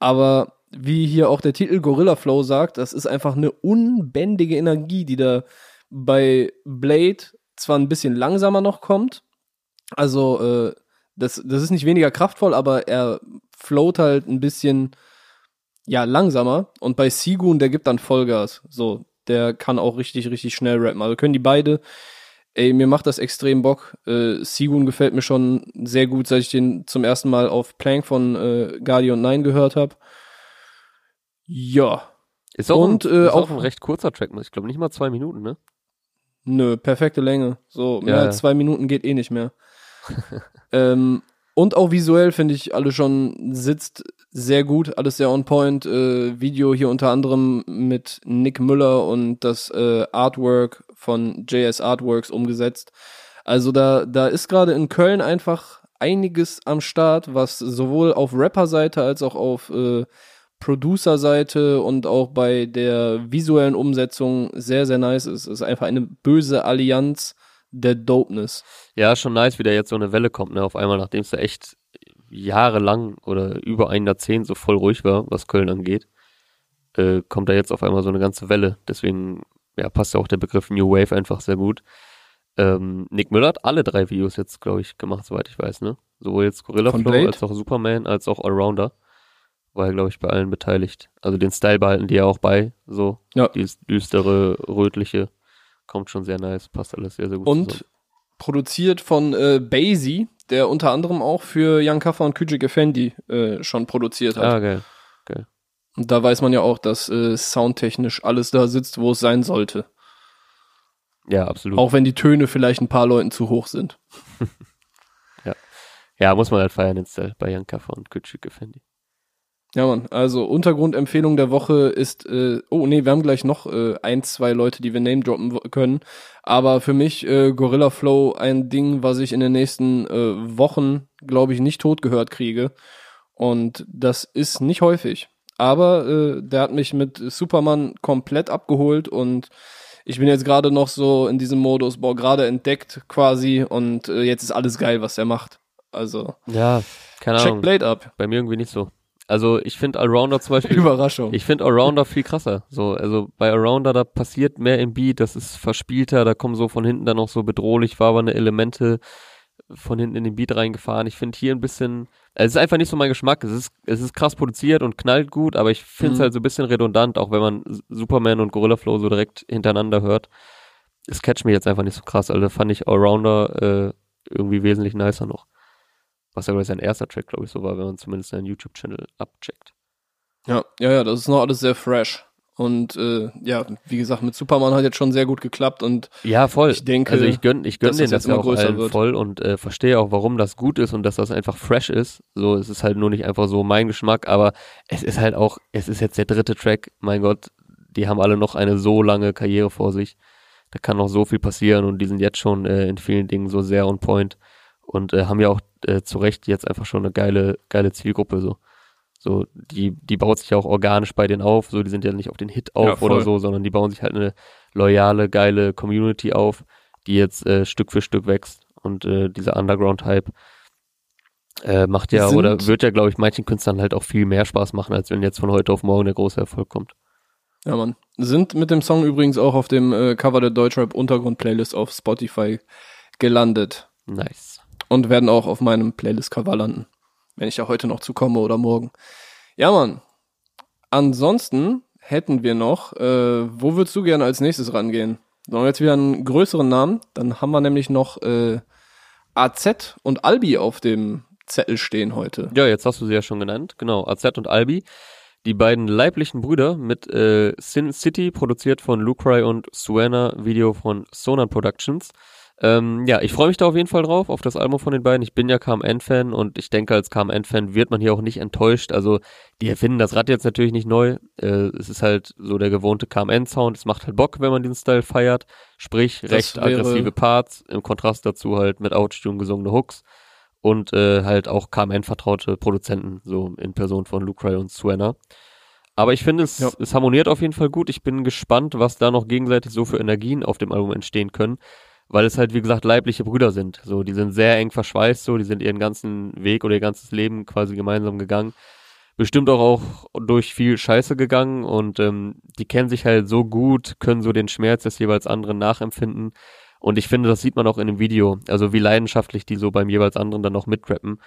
Aber wie hier auch der Titel Gorilla Flow sagt, das ist einfach eine unbändige Energie, die da bei Blade zwar ein bisschen langsamer noch kommt. Also äh, das, das ist nicht weniger kraftvoll, aber er float halt ein bisschen ja langsamer. Und bei Sigun, der gibt dann Vollgas. So, der kann auch richtig, richtig schnell rappen. Also können die beide. Ey, mir macht das extrem Bock. Äh, Sigun gefällt mir schon sehr gut, seit ich den zum ersten Mal auf Plank von äh, Guardian 9 gehört habe. Ja, Ist auch, Und, ein, äh, ist auch auch- ein recht kurzer Track, ich glaube nicht mal zwei Minuten, ne? Nö, perfekte Länge. So, mehr Ja, als zwei Minuten geht eh nicht mehr. ähm, und auch visuell finde ich alles schon sitzt sehr gut, alles sehr on point. Äh, Video hier unter anderem mit Nick Müller und das äh, Artwork von JS Artworks umgesetzt. Also da, da ist gerade in Köln einfach einiges am Start, was sowohl auf Rapper-Seite als auch auf äh, Producer-Seite und auch bei der visuellen Umsetzung sehr, sehr nice ist. Es ist einfach eine böse Allianz der Dopeness. Ja, schon nice, wie da jetzt so eine Welle kommt, ne? Auf einmal, nachdem es da echt jahrelang oder über ein Jahrzehnt so voll ruhig war, was Köln angeht, äh, kommt da jetzt auf einmal so eine ganze Welle. Deswegen, ja, passt ja auch der Begriff New Wave einfach sehr gut. Ähm, Nick Müller hat alle drei Videos jetzt, glaube ich, gemacht, soweit ich weiß, ne? Sowohl jetzt Gorilla Von Flow Blade? als auch Superman, als auch Allrounder. War er, glaube ich, bei allen beteiligt. Also den Style behalten die ja auch bei, so. Ja. Dieses düstere, rötliche. Kommt schon sehr nice, passt alles sehr, sehr gut Und zusammen. produziert von äh, Basie, der unter anderem auch für Jan Kaffer und Küçük Effendi äh, schon produziert hat. Ah, geil. Und da weiß man ja auch, dass äh, soundtechnisch alles da sitzt, wo es sein sollte. Ja, absolut. Auch wenn die Töne vielleicht ein paar Leuten zu hoch sind. Ja, muss man halt feiern, den Style bei Jan Kaffer und Küçük Effendi. Ja, Mann. Also Untergrundempfehlung der Woche ist, äh, oh nee, wir haben gleich noch äh, ein, zwei Leute, die wir name droppen können. Aber für mich äh, Gorilla Flow ein Ding, was ich in den nächsten äh, Wochen, glaube ich, nicht tot gehört kriege. Und das ist nicht häufig. Aber äh, der hat mich mit Superman komplett abgeholt und ich bin jetzt gerade noch so in diesem Modus, boah, gerade entdeckt quasi und äh, jetzt ist alles geil, was er macht. Also, Ja, keine check Ahnung. Blade ab. Bei mir irgendwie nicht so. Also ich finde Allrounder zum Beispiel, Überraschung. ich finde Allrounder viel krasser. So, also bei Allrounder, da passiert mehr im Beat, das ist verspielter, da kommen so von hinten dann auch so bedrohlich wabernde Elemente von hinten in den Beat reingefahren. Ich finde hier ein bisschen, es ist einfach nicht so mein Geschmack. Es ist, es ist krass produziert und knallt gut, aber ich finde es Mhm. halt so ein bisschen redundant, auch wenn man Superman und Gorilla Flow so direkt hintereinander hört. Es catcht mich jetzt einfach nicht so krass. Also fand ich Allrounder äh, irgendwie wesentlich nicer noch. Was ja sein erster Track, glaube ich, so war, wenn man zumindest seinen YouTube-Channel abcheckt. Ja, ja, ja, das ist noch alles sehr fresh. Und äh, ja, wie gesagt, mit Superman hat jetzt schon sehr gut geklappt und Ja, voll. Ich denke, also ich gönn, ich gönn denen das das jetzt ja auch größer allen wird. voll und äh, verstehe auch, warum das gut ist und dass das einfach fresh ist. So, es ist halt nur nicht einfach so mein Geschmack, aber es ist halt auch, es ist jetzt der dritte Track. Mein Gott, die haben alle noch eine so lange Karriere vor sich. Da kann noch so viel passieren und die sind jetzt schon äh, in vielen Dingen so sehr on point und äh, haben ja auch äh, zu Recht jetzt einfach schon eine geile, geile Zielgruppe so. So, die, die baut sich ja auch organisch bei denen auf, so, die sind ja nicht auf den Hit auf Ja, oder so, sondern die bauen sich halt eine loyale, geile Community auf, die jetzt äh, Stück für Stück wächst und äh, dieser Underground-Hype äh, macht ja Sind- oder wird ja, glaube ich, manchen Künstlern halt auch viel mehr Spaß machen, als wenn jetzt von heute auf morgen der große Erfolg kommt. ja, man. Sind mit dem Song übrigens auch auf dem äh, Cover der Deutschrap Untergrund Playlist auf Spotify gelandet Nice. und werden auch auf meinem Playlist Cover landen, wenn ich da heute noch zukomme oder morgen. Ja, Mann. Ansonsten hätten wir noch, äh, wo würdest du gerne als nächstes rangehen? Sollen wir jetzt wieder einen größeren Namen? Dann haben wir nämlich noch äh, AZ und Albi auf dem Zettel stehen heute. Ja, jetzt hast du sie ja schon genannt. Genau, AZ und Albi. Die beiden leiblichen Brüder mit äh, Sin City, produziert von Lucry und Suena, Video von Sonan Productions. Ähm, ja, ich freue mich da auf jeden Fall drauf, auf das Album von den beiden. Ich bin ja KMN-Fan und ich denke, als KMN-Fan wird man hier auch nicht enttäuscht. Also, die erfinden das Rad jetzt natürlich nicht neu. Äh, es ist halt so der gewohnte KMN-Sound. Es macht halt Bock, wenn man den Style feiert. Sprich, Das recht aggressive Parts, im Kontrast dazu halt mit Autotune gesungene Hooks und äh, halt auch KMN-vertraute Produzenten, so in Person von Lucray und Suena. Aber ich finde, es, Ja. es harmoniert auf jeden Fall gut. Ich bin gespannt, was da noch gegenseitig so für Energien auf dem Album entstehen können weil es halt, wie gesagt, leibliche Brüder sind. So, die sind sehr eng verschweißt, so, die sind ihren ganzen Weg oder ihr ganzes Leben quasi gemeinsam gegangen. Bestimmt auch, auch durch viel Scheiße gegangen und ähm, die kennen sich halt so gut, können so den Schmerz des jeweils anderen nachempfinden. Und ich finde, das sieht man auch in dem Video. Also wie leidenschaftlich die so beim jeweils anderen dann noch mitrappen.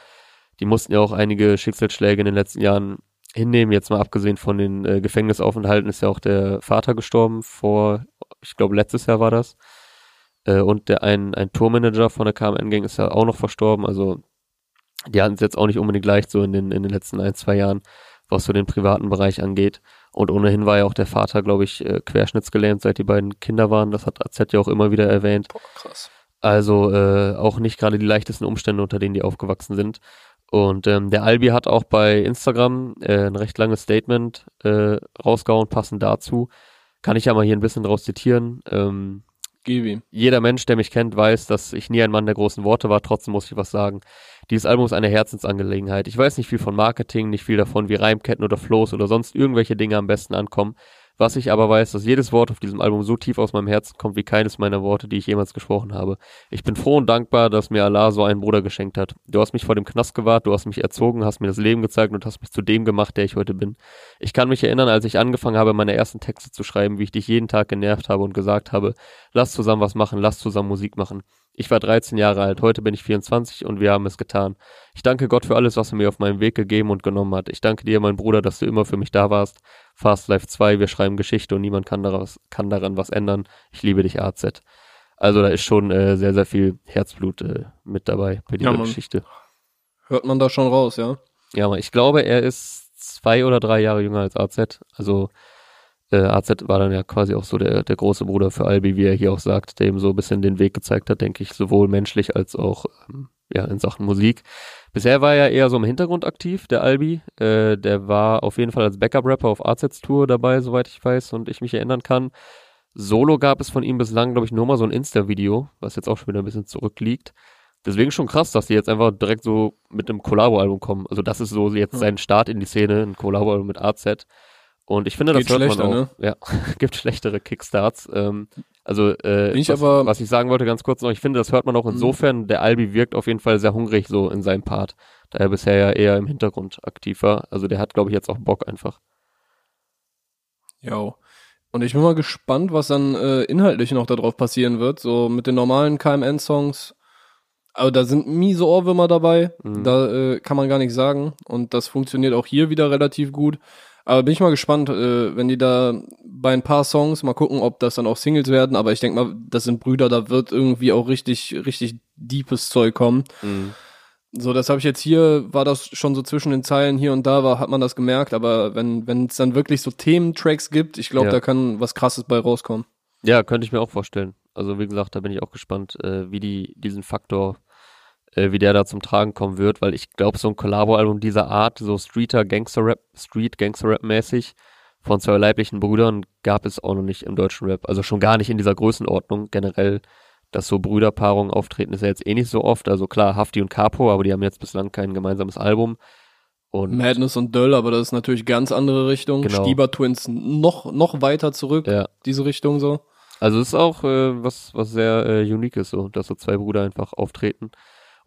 Die mussten ja auch einige Schicksalsschläge in den letzten Jahren hinnehmen. Jetzt mal abgesehen von den äh, Gefängnisaufenthalten ist ja auch der Vater gestorben vor, ich glaube, letztes Jahr war das. Äh, und der ein, ein Tourmanager von der KMN-Gang ist ja auch noch verstorben. Also die hatten es jetzt auch nicht unbedingt leicht so in den, in den letzten ein, zwei Jahren, was so den privaten Bereich angeht. Und ohnehin war ja auch der Vater, glaube ich, äh, querschnittsgelähmt, seit die beiden Kinder waren. Das hat AZ ja auch immer wieder erwähnt. Boah, krass. Also äh, auch nicht gerade die leichtesten Umstände, unter denen die aufgewachsen sind. Und ähm, der Albi hat auch bei Instagram äh, ein recht langes Statement äh, rausgehauen, passend dazu. Kann ich ja mal hier ein bisschen draus zitieren. Ähm, Gib ihm. jeder Mensch, der mich kennt, weiß, dass ich nie ein Mann der großen Worte war. Trotzdem muss ich was sagen. Dieses Album ist eine Herzensangelegenheit. Ich weiß nicht viel von Marketing, nicht viel davon, wie Reimketten oder Flows oder sonst irgendwelche Dinge am besten ankommen. Was ich aber weiß, dass jedes Wort auf diesem Album so tief aus meinem Herzen kommt wie keines meiner Worte, die ich jemals gesprochen habe. Ich bin froh und dankbar, dass mir Allah so einen Bruder geschenkt hat. Du hast mich vor dem Knast gewahrt, du hast mich erzogen, hast mir das Leben gezeigt und hast mich zu dem gemacht, der ich heute bin. Ich kann mich erinnern, als ich angefangen habe, meine ersten Texte zu schreiben, wie ich dich jeden Tag genervt habe und gesagt habe, lass zusammen was machen, lass zusammen Musik machen. Ich war 13 Jahre alt, heute bin ich 24 und wir haben es getan. Ich danke Gott für alles, was er mir auf meinem Weg gegeben und genommen hat. Ich danke dir, mein Bruder, dass du immer für mich da warst. Fast Life 2, wir schreiben Geschichte und niemand kann, daraus, kann daran was ändern. Ich liebe dich, AZ. Also da ist schon äh, sehr, sehr viel Herzblut äh, mit dabei bei dieser Ja. Geschichte. Hört man da schon raus, ja? Ja, ich glaube, er ist zwei oder drei Jahre jünger als AZ. Also äh, AZ war dann ja quasi auch so der, der große Bruder für Albi, wie er hier auch sagt, der ihm so ein bisschen den Weg gezeigt hat, denke ich, sowohl menschlich als auch ähm, ja in Sachen Musik. Bisher war er eher so im Hintergrund aktiv, der Albi. Äh, der war auf jeden Fall als Backup-Rapper auf AZs Tour dabei, soweit ich weiß und ich mich erinnern kann. Solo gab es von ihm bislang, glaube ich, nur mal so ein Insta-Video, was jetzt auch schon wieder ein bisschen zurückliegt. Deswegen schon krass, dass die jetzt einfach direkt so mit einem Collabo-Album kommen. Also das ist so jetzt sein Start in die Szene, ein Collabo-Album mit AZ. Und ich finde, das Geht hört man auch. ne? Ja, gibt schlechtere Kickstarts. Ähm, also äh, ich was, aber- was ich sagen wollte ganz kurz noch, ich finde, das hört man auch Mhm. insofern, der Albi wirkt auf jeden Fall sehr hungrig so in seinem Part, da er bisher ja eher im Hintergrund aktiv war. Also der hat, glaube ich, jetzt auch Bock einfach. Ja. Und ich bin mal gespannt, was dann äh, inhaltlich noch darauf passieren wird. So mit den normalen KMN-Songs. Aber da sind miese Ohrwürmer dabei. Mhm. Da äh, kann man gar nichts sagen. Und das funktioniert auch hier wieder relativ gut. Aber bin ich mal gespannt, äh, wenn die da bei ein paar Songs mal gucken, ob das dann auch Singles werden. Aber ich denke mal, das sind Brüder, da wird irgendwie auch richtig, richtig deepes Zeug kommen. Mhm. So, das habe ich jetzt hier, war das schon so zwischen den Zeilen hier und da, war, hat man das gemerkt, aber wenn wenn es dann wirklich so Thementracks gibt, ich glaube, Ja. da kann was krasses bei rauskommen. Ja, könnte ich mir auch vorstellen. Also wie gesagt, da bin ich auch gespannt, äh, wie die diesen Faktor, äh, wie der da zum Tragen kommen wird, weil ich glaube, so ein Collabo-Album dieser Art, so Streeter Gangster-Rap, Street Gangster-Rap mäßig von zwei leiblichen Brüdern gab es auch noch nicht im deutschen Rap. Also schon gar nicht in dieser Größenordnung. Generell, dass so Brüderpaarungen auftreten, ist ja jetzt eh nicht so oft. Also klar, Hafti und Capo, aber die haben jetzt bislang kein gemeinsames Album. Und Madness und Döll, aber das ist natürlich ganz andere Richtung. Genau. Stieber Twins noch noch weiter zurück, ja, diese Richtung so. Also es ist auch äh, was, was sehr äh, unique ist, so, dass so zwei Brüder einfach auftreten.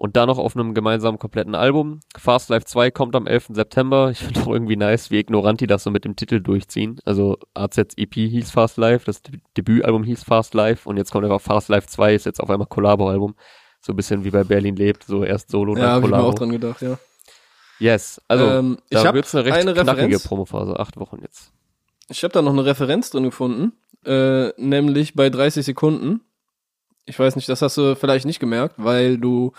Und da noch auf einem gemeinsamen kompletten Album. Fast Life 2 kommt am 11. September. Ich finde auch irgendwie nice, wie Ignoranti das so mit dem Titel durchziehen. Also AZ's EP hieß Fast Life, das De Debütalbum hieß Fast Life und jetzt kommt einfach Fast Life 2, ist jetzt auf einmal Collabo-Album. So ein bisschen wie bei Berlin lebt, so erst Solo, Ja, dann habe ich mir auch dran gedacht, ja. Yes, also ähm, ich da habe wird's eine recht eine knackige. Promophase, acht Wochen jetzt. Ich habe da noch eine Referenz drin gefunden, äh, nämlich bei 30 Sekunden. Ich weiß nicht, das hast du vielleicht nicht gemerkt, weil du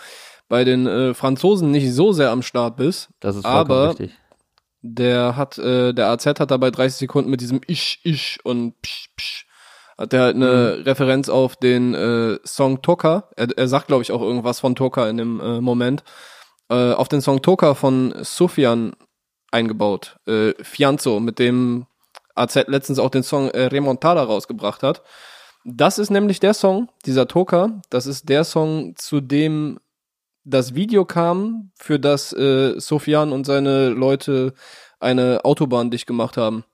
bei den äh, Franzosen nicht so sehr am Start bist. Das ist Aber richtig. Der hat, äh, der AZ hat da bei 30 Sekunden mit diesem Isch, Isch und Psch, Psch, hat er halt eine Referenz auf den äh, Song Toka. Er, er sagt, glaube ich, auch irgendwas von Toka in dem äh, Moment. Äh, auf den Song Toka von Sufjan eingebaut. Äh, Fianzo, mit dem AZ letztens auch den Song äh, Remontada rausgebracht hat. Das ist nämlich der Song, dieser Toka, das ist der Song, zu dem das Video kam, für das äh, Sofian und seine Leute eine Autobahn dicht gemacht haben.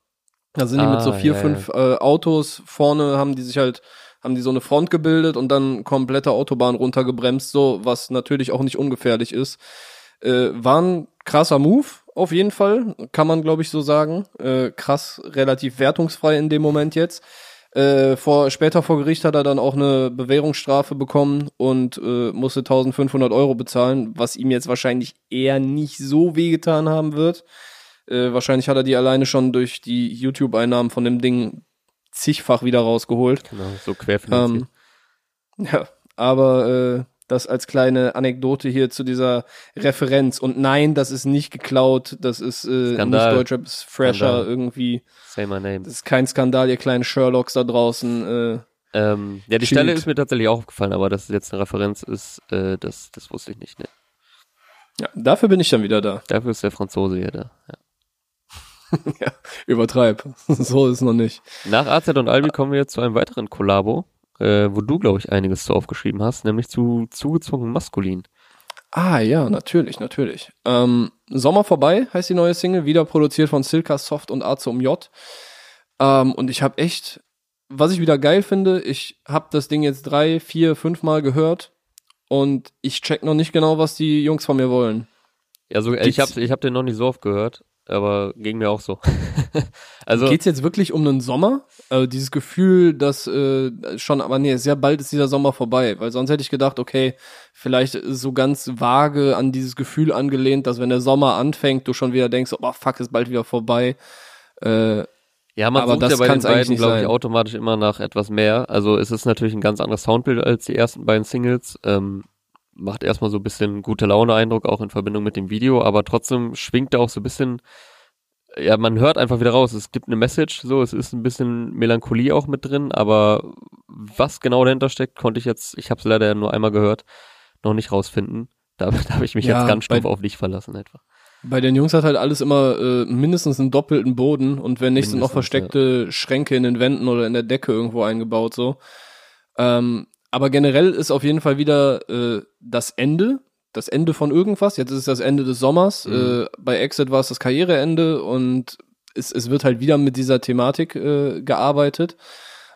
Da sind die mit so Ah, vier, ja, fünf Äh, Autos vorne, haben die sich halt, haben die so eine Front gebildet und dann komplette Autobahn runtergebremst, so, was natürlich auch nicht ungefährlich ist. Äh, war ein krasser Move, auf jeden Fall, kann man glaube ich so sagen. Äh, krass, relativ wertungsfrei in dem Moment jetzt. Äh, vor, später vor Gericht hat er dann auch eine Bewährungsstrafe bekommen und äh, musste 1500 Euro bezahlen, was ihm jetzt wahrscheinlich eher nicht so wehgetan haben wird. Äh, wahrscheinlich hat er die alleine schon durch die YouTube-Einnahmen von dem Ding zigfach wieder rausgeholt. Genau, so querfinanziert. Ähm, ja, aber äh, das als kleine Anekdote hier zu dieser Referenz. Und nein, das ist nicht geklaut, das ist äh, Skandal. nicht Deutschrap, ist fresher Skandal. irgendwie. Say my name. Das ist kein Skandal, ihr kleinen Sherlocks da draußen. Äh, Ähm, ja, die Schild. Stelle ist mir tatsächlich auch aufgefallen, aber dass es jetzt eine Referenz ist, äh, das, das wusste ich nicht. Ne? ja, dafür bin ich dann wieder da. Dafür ist der Franzose hier da. Ja. ja, übertreib. so ist es noch nicht. Nach AZ und Albi kommen wir jetzt zu einem weiteren Kollabo, äh, wo du, glaube ich, einiges zu aufgeschrieben hast, nämlich zu zugezogen maskulin. Ah ja, natürlich, natürlich. Ähm, Sommer vorbei heißt die neue Single, wieder produziert von Silka Soft und Azum J. Ähm, und ich habe echt, was ich wieder geil finde, ich habe das Ding jetzt drei, vier, fünf Mal gehört und ich check noch nicht genau, was die Jungs von mir wollen. Ja, so, ich habe ich hab den noch nicht so oft gehört, aber ging mir auch so. also, Geht's jetzt wirklich um einen Sommer? Also dieses Gefühl, dass äh, schon, aber nee, sehr bald ist dieser Sommer vorbei, weil sonst hätte ich gedacht, okay, vielleicht so ganz vage an dieses Gefühl angelehnt, dass wenn der Sommer anfängt, du schon wieder denkst, oh fuck, ist bald wieder vorbei. Äh, ja, man aber sucht das ja bei den beiden, glaube ich, automatisch immer nach etwas mehr. Also es ist natürlich ein ganz anderes Soundbild als die ersten beiden Singles. Ähm, macht erstmal so ein bisschen gute Laune-Eindruck, auch in Verbindung mit dem Video, aber trotzdem schwingt da auch so ein bisschen, ja, man hört einfach wieder raus, es gibt eine Message, so, es ist ein bisschen Melancholie auch mit drin, aber was genau dahinter steckt, konnte ich jetzt, ich habe es leider nur einmal gehört, noch nicht rausfinden. Da, da habe ich mich Ja, jetzt ganz stumpf auf dich verlassen etwa. bei den Jungs hat halt alles immer äh, mindestens einen doppelten Boden und wenn nicht, sind noch Mindestens, versteckte Schränke in den Wänden oder in der Decke irgendwo eingebaut so. Ähm, aber generell ist auf jeden Fall wieder äh, das Ende, das Ende von irgendwas. Jetzt ist es das Ende des Sommers. Mhm. Äh, bei Exit war es das Karriereende und es, es wird halt wieder mit dieser Thematik äh, gearbeitet.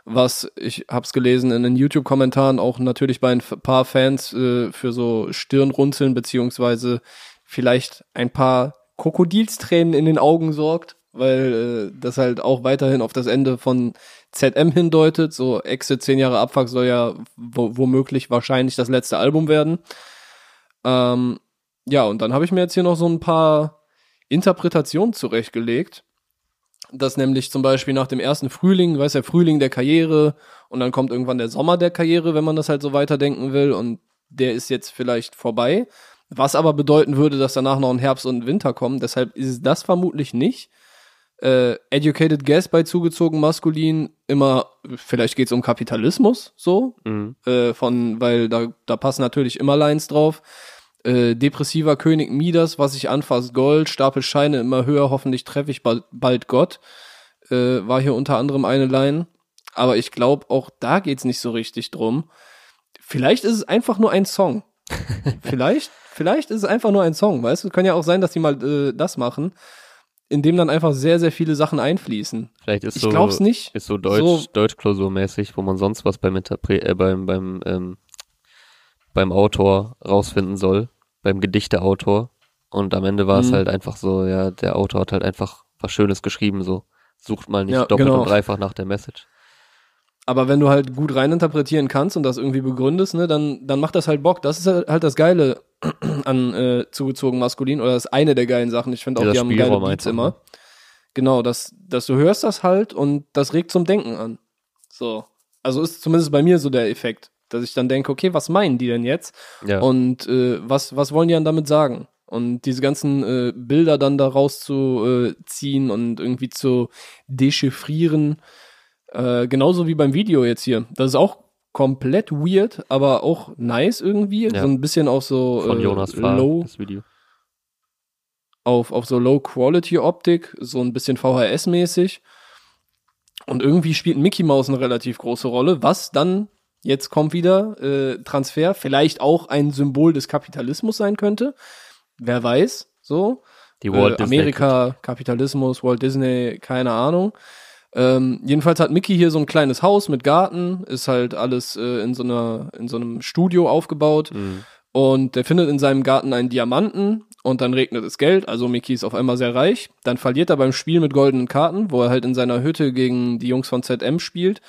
Was ich hab's gelesen in den YouTube-Kommentaren auch natürlich bei ein paar Fans äh, für so Stirnrunzeln beziehungsweise vielleicht ein paar Krokodilstränen in den Augen sorgt, weil äh, das halt auch weiterhin auf das Ende von ZM hindeutet. So Exit 10 Jahre Abfuck soll ja wo, womöglich wahrscheinlich das letzte Album werden. Ähm, ja, und dann habe ich mir jetzt hier noch so ein paar Interpretationen zurechtgelegt. Dass nämlich zum Beispiel nach dem ersten Frühling, weiß der Frühling der Karriere und dann kommt irgendwann der Sommer der Karriere, wenn man das halt so weiterdenken will und der ist jetzt vielleicht vorbei. Was aber bedeuten würde, dass danach noch ein Herbst und ein Winter kommen. Deshalb ist es das vermutlich nicht. Äh, educated Guess bei zugezogen maskulin immer, vielleicht geht's um Kapitalismus, so, Mhm. äh, von, weil da, da passen natürlich immer Lines drauf. Äh, depressiver König Midas, was ich anfasst, Gold, Stapel Scheine immer höher, hoffentlich treffe ich bald, bald Gott. Äh, war hier unter anderem eine Line. Aber ich glaube, auch da geht's nicht so richtig drum. Vielleicht ist es einfach nur ein Song. vielleicht, vielleicht ist es einfach nur ein Song, weißt du? Kann ja auch sein, dass die mal äh, das machen, in dem dann einfach sehr, sehr viele Sachen einfließen. Vielleicht ist Ich so, glaub's nicht. ist so Deutsch, So- Deutschklausurmäßig, wo man sonst was beim Interpre äh, beim, beim, ähm, beim Autor rausfinden soll, beim Gedichteautor. Und am Ende war es Mhm. halt einfach so, ja, der Autor hat halt einfach was Schönes geschrieben, so. Sucht mal nicht Ja, doppelt genau. und dreifach nach der Message. Aber wenn du halt gut reininterpretieren kannst und das irgendwie begründest, ne, dann, dann macht das halt Bock. Das ist halt das Geile an äh, zugezogen maskulin oder das ist eine der geilen Sachen. Ich finde auch, Dieser die haben geile Beats immer. ne? Genau, dass, dass du hörst das halt und das regt zum Denken an. So. Also ist zumindest bei mir so der Effekt, dass ich dann denke, okay, was meinen die denn jetzt? Ja. Und äh, was, was wollen die dann damit sagen? Und diese ganzen äh, Bilder dann daraus zu ziehen und irgendwie zu dechiffrieren, Äh, genauso wie beim Video jetzt hier. Das ist auch komplett weird, aber auch nice irgendwie. Ja. So ein bisschen auch so Von äh, Jonas Fahr, low, das Video. auf, auf so Low-Quality-Optik, so ein bisschen VHS-mäßig. Und irgendwie spielt Mickey Mouse eine relativ große Rolle, was dann, jetzt kommt wieder, äh, Transfer, vielleicht auch ein Symbol des Kapitalismus sein könnte. Wer weiß, so. Die Walt äh, Amerika, Kapitalismus, Walt Disney, keine Ahnung. Ähm, jedenfalls hat Mickey hier so ein kleines Haus mit Garten, ist halt alles äh, in so einer, in so einem Studio aufgebaut. Mhm. Und der findet in seinem Garten einen Diamanten und dann regnet es Geld. Also Mickey ist auf einmal sehr reich. Dann verliert er beim Spiel mit goldenen Karten, wo er halt in seiner Hütte gegen die Jungs von ZM spielt.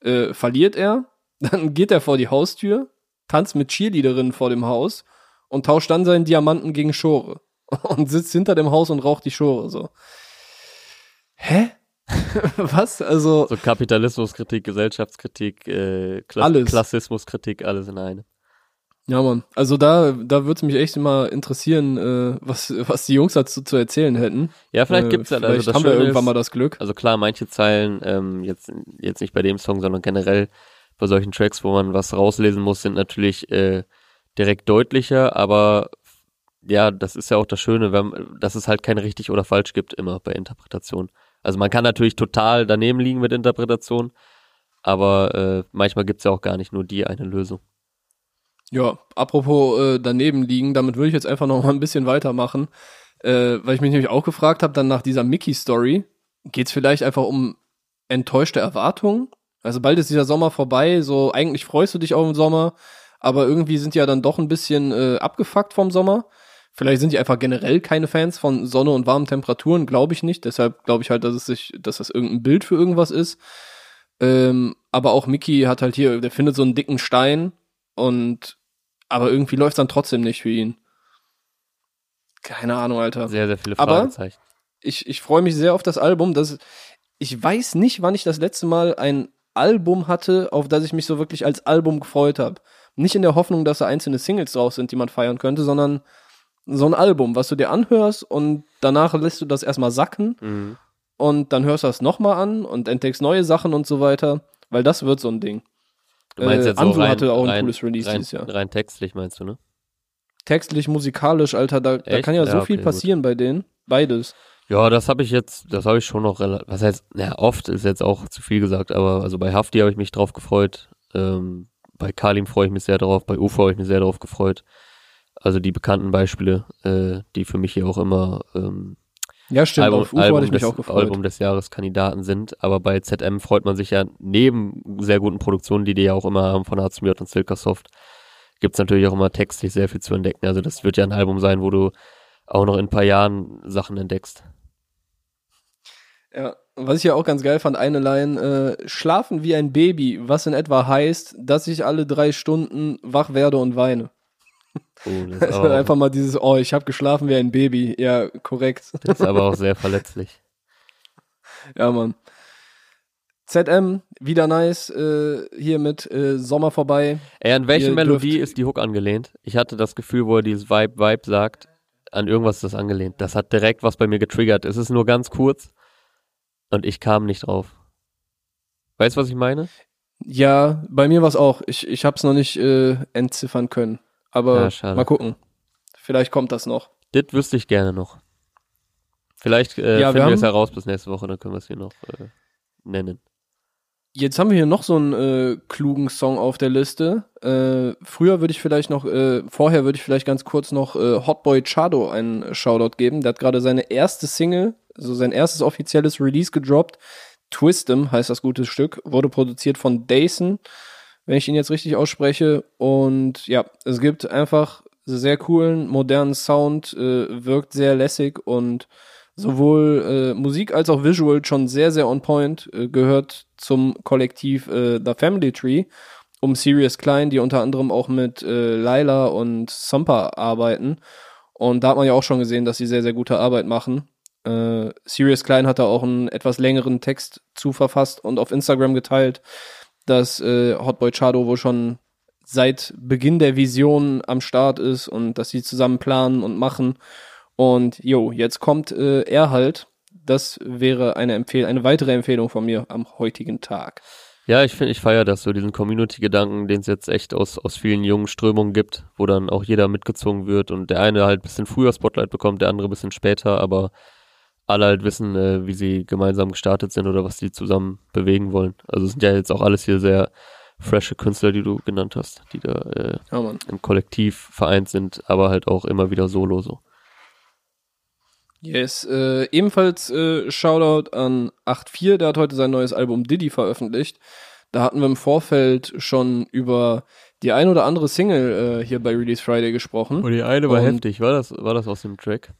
Äh, verliert er. Dann geht er vor die Haustür, tanzt mit Cheerleaderinnen vor dem Haus und tauscht dann seinen Diamanten gegen Schore. Und sitzt hinter dem Haus und raucht die Schore so. Hä? Was? Also. So Kapitalismuskritik, Gesellschaftskritik, äh, Kla Alles. Klassismuskritik, alles in einem. Ja, Mann. Also da, da würde es mich echt immer interessieren, äh, was, was die Jungs dazu zu erzählen hätten. Ja, vielleicht äh, gibt's ja, also vielleicht das haben wir Schöne irgendwann ist, mal das Glück. Also klar, manche Zeilen, ähm, jetzt, jetzt nicht bei dem Song, sondern generell bei solchen Tracks, wo man was rauslesen muss, sind natürlich äh, direkt deutlicher, aber ja, das ist ja auch das Schöne, wenn, dass es halt kein richtig oder falsch gibt immer bei Interpretation. Also man kann natürlich total daneben liegen mit Interpretation, aber äh, manchmal gibt's ja auch gar nicht nur die eine Lösung. Ja, apropos äh, daneben liegen, damit würde ich jetzt einfach noch mal ein bisschen weitermachen, äh, weil ich mich nämlich auch gefragt habe, dann nach dieser Mickey-Story, geht's vielleicht einfach um enttäuschte Erwartungen? Also bald ist dieser Sommer vorbei, so eigentlich freust du dich auf den Sommer, aber irgendwie sind die ja dann doch ein bisschen äh, abgefuckt vom Sommer. Vielleicht sind die einfach generell keine Fans von Sonne und warmen Temperaturen, glaube ich nicht. Deshalb glaube ich halt, dass es sich, dass das irgendein Bild für irgendwas ist. Ähm, aber auch Mickey hat halt hier, der findet so einen dicken Stein und aber irgendwie läuft dann trotzdem nicht für ihn. Keine Ahnung, Alter. Sehr, sehr viele Aber- Fragezeichen. Ich, ich freue mich sehr auf das Album. Das, ich weiß nicht, wann ich das letzte Mal ein Album hatte, auf das ich mich so wirklich als Album gefreut habe. Nicht in der Hoffnung, dass da einzelne Singles drauf sind, die man feiern könnte, sondern so ein Album, was du dir anhörst und danach lässt du das erstmal sacken Mhm. und dann hörst du das nochmal an und entdeckst neue Sachen und so weiter, weil das wird so ein Ding. Du meinst Äh, jetzt so rein, hatte auch ein rein, cooles Release rein, dieses Jahr. rein textlich meinst du, ne? Textlich, musikalisch, Alter, da, da kann ja, Ja, so viel okay, gut. passieren bei denen. Beides. Ja, das habe ich jetzt, das habe ich schon noch relativ, was heißt, na, oft ist jetzt auch zu viel gesagt, aber also bei Hafti habe ich mich drauf gefreut, ähm, bei Kalim freue ich mich sehr drauf, bei UFO habe ich mich sehr drauf gefreut. Also die bekannten Beispiele, äh, die für mich hier auch immer ähm, Ja, stimmt. Album, auf UFO Album, hatte ich mich des, auch gefreut. Album des Jahres Kandidaten sind, aber bei ZM freut man sich ja neben sehr guten Produktionen, die die ja auch immer haben von Harzmjörd und Silkersoft, gibt's natürlich auch immer textlich sehr viel zu entdecken. Also das wird ja ein Album sein, wo du auch noch in ein paar Jahren Sachen entdeckst. Ja, was ich ja auch ganz geil fand, eine Line, äh, schlafen wie ein Baby, was in etwa heißt, dass ich alle drei Stunden wach werde und weine. Oh, Also einfach mal dieses, oh, ich habe geschlafen wie ein Baby. Ja, korrekt. das ist aber auch sehr verletzlich. Ja, Mann. ZM, wieder nice, äh, hier mit äh, Sommer vorbei. Ey, an welche Ihr Melodie ist die Hook angelehnt? Ich hatte das Gefühl, wo er dieses Vibe, Vibe sagt, an irgendwas ist das angelehnt. Das hat direkt was bei mir getriggert. Es ist nur ganz kurz und ich kam nicht drauf. Weißt du, was ich meine? Ja, bei mir war's auch. Ich, ich hab's noch nicht äh, entziffern können. Aber Ja, mal gucken. Vielleicht kommt das noch. Das wüsste ich gerne noch. Vielleicht äh, Ja, wir finden wir es haben- heraus bis nächste Woche, dann können wir es hier noch äh, nennen. Jetzt haben wir hier noch so einen äh, klugen Song auf der Liste. Äh, früher würde ich vielleicht noch, äh, vorher würde ich vielleicht ganz kurz noch äh, Hotboy Chado einen Shoutout geben. Der hat gerade seine erste Single, also sein erstes offizielles Release gedroppt. Twistem heißt das gute Stück, wurde produziert von Dason, wenn ich ihn jetzt richtig ausspreche. Und ja, es gibt einfach sehr coolen, modernen Sound, äh, wirkt sehr lässig und sowohl äh, Musik als auch Visual schon sehr, sehr on point, äh, gehört zum Kollektiv äh, The Family Tree um Sirius Klein, die unter anderem auch mit äh, Laila und Sampa arbeiten. Und da hat man ja auch schon gesehen, dass sie sehr, sehr gute Arbeit machen. Äh, Sirius Klein hat da auch einen etwas längeren Text zu verfasst und auf Instagram geteilt, dass äh, Hotboy Chado wohl schon seit Beginn der Vision am Start ist und dass sie zusammen planen und machen. Und jo, jetzt kommt äh, er halt, das wäre eine Empfehl eine weitere Empfehlung von mir am heutigen Tag. Ja, ich finde, ich feiere das so, diesen Community-Gedanken, den es jetzt echt aus, aus vielen jungen Strömungen gibt, wo dann auch jeder mitgezogen wird und der eine halt ein bisschen früher Spotlight bekommt, der andere ein bisschen später, aber alle halt wissen, äh, wie sie gemeinsam gestartet sind oder was die zusammen bewegen wollen. Also es sind ja jetzt auch alles hier sehr frische Künstler, die du genannt hast, die da äh, Ja, im Kollektiv vereint sind, aber halt auch immer wieder solo so. Yes, äh, ebenfalls äh, Shoutout an 8.4, der hat heute sein neues Album Diddy veröffentlicht. Da hatten wir im Vorfeld schon über die ein oder andere Single äh, hier bei Release Friday gesprochen. Und die eine war heftig, war das, war das aus dem Track?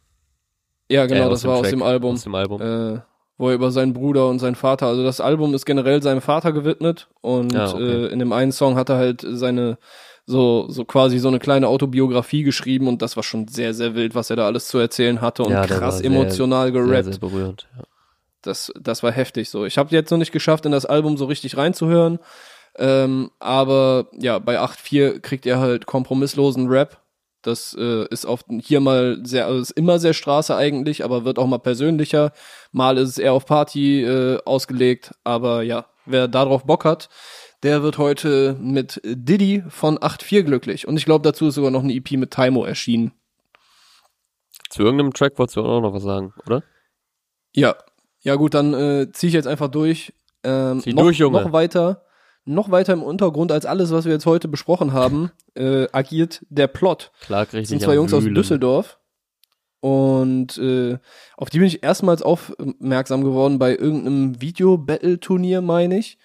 Ja, genau, Äh, das war aus Track, dem Album. Aus dem Album. äh, wo er über seinen Bruder und seinen Vater, also das Album ist generell seinem Vater gewidmet und Ah, okay. äh, in dem einen Song hat er halt seine so so quasi so eine kleine Autobiografie geschrieben und das war schon sehr sehr wild, was er da alles zu erzählen hatte und Ja, krass sehr, emotional sehr, gerappt. sehr berührend. Ja. Das das war heftig so. Ich habe jetzt noch nicht geschafft in das Album so richtig reinzuhören, ähm, aber ja, bei 8.4 kriegt er halt kompromisslosen Rap. Das äh, ist auf hier mal sehr, also ist immer sehr Straße eigentlich, aber wird auch mal persönlicher. Mal ist es eher auf Party äh, ausgelegt, aber ja, wer darauf Bock hat, der wird heute mit Diddy von 8.4 glücklich. Und ich glaube, dazu ist sogar noch eine EP mit Taimo erschienen. Zu irgendeinem Track wolltest du auch noch was sagen, oder? Ja, ja gut, dann äh, ziehe ich jetzt einfach durch. Ähm, Zieh noch, durch, Junge. Noch weiter, noch weiter im Untergrund als alles, was wir jetzt heute besprochen haben, äh, agiert der Plot. Klar, Das richtig. sind zwei Jungs aus Düsseldorf. Und äh, auf die bin ich erstmals aufmerksam geworden bei irgendeinem Video-Battle-Turnier, meine ich.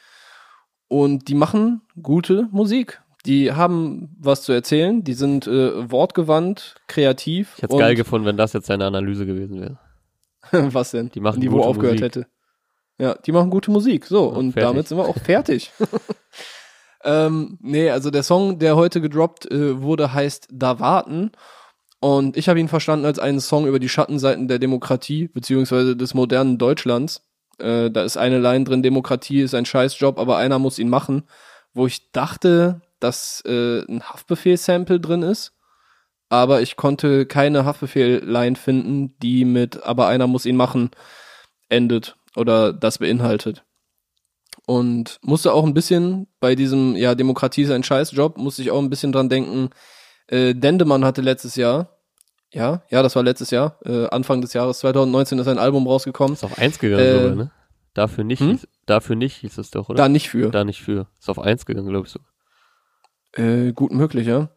Und die machen gute Musik. Die haben was zu erzählen, die sind äh, wortgewandt, kreativ. Ich hätte es geil gefunden, wenn das jetzt deine Analyse gewesen wäre. Was denn? Die machen die wo gute aufgehört Musik. hätte. Ja, die machen gute Musik. So, Ja, und fertig. damit sind wir auch fertig. ähm, nee, also der Song, der heute gedroppt äh, wurde, heißt Da warten. Und ich habe ihn verstanden als einen Song über die Schattenseiten der Demokratie, beziehungsweise des modernen Deutschlands. Äh, da ist eine Line drin, Demokratie ist ein Scheißjob, aber einer muss ihn machen. Wo ich dachte, dass äh, ein Haftbefehl-Sample drin ist aber ich konnte keine Haftbefehl-Line finden, die mit aber einer muss ihn machen endet oder das beinhaltet. Und musste auch ein bisschen bei diesem, ja, Demokratie ist ein Scheißjob, musste ich auch ein bisschen dran denken, äh, Dendemann hatte letztes Jahr, ja, ja, das war letztes Jahr, äh, Anfang des Jahres 2019 ist ein Album rausgekommen, Ist auf eins gegangen Äh, sogar, ne? Dafür nicht, hm? hieß, dafür nicht hieß es doch, oder? da nicht für. Da nicht für. Ist auf eins gegangen, glaube ich so. Äh, gut möglich, ja.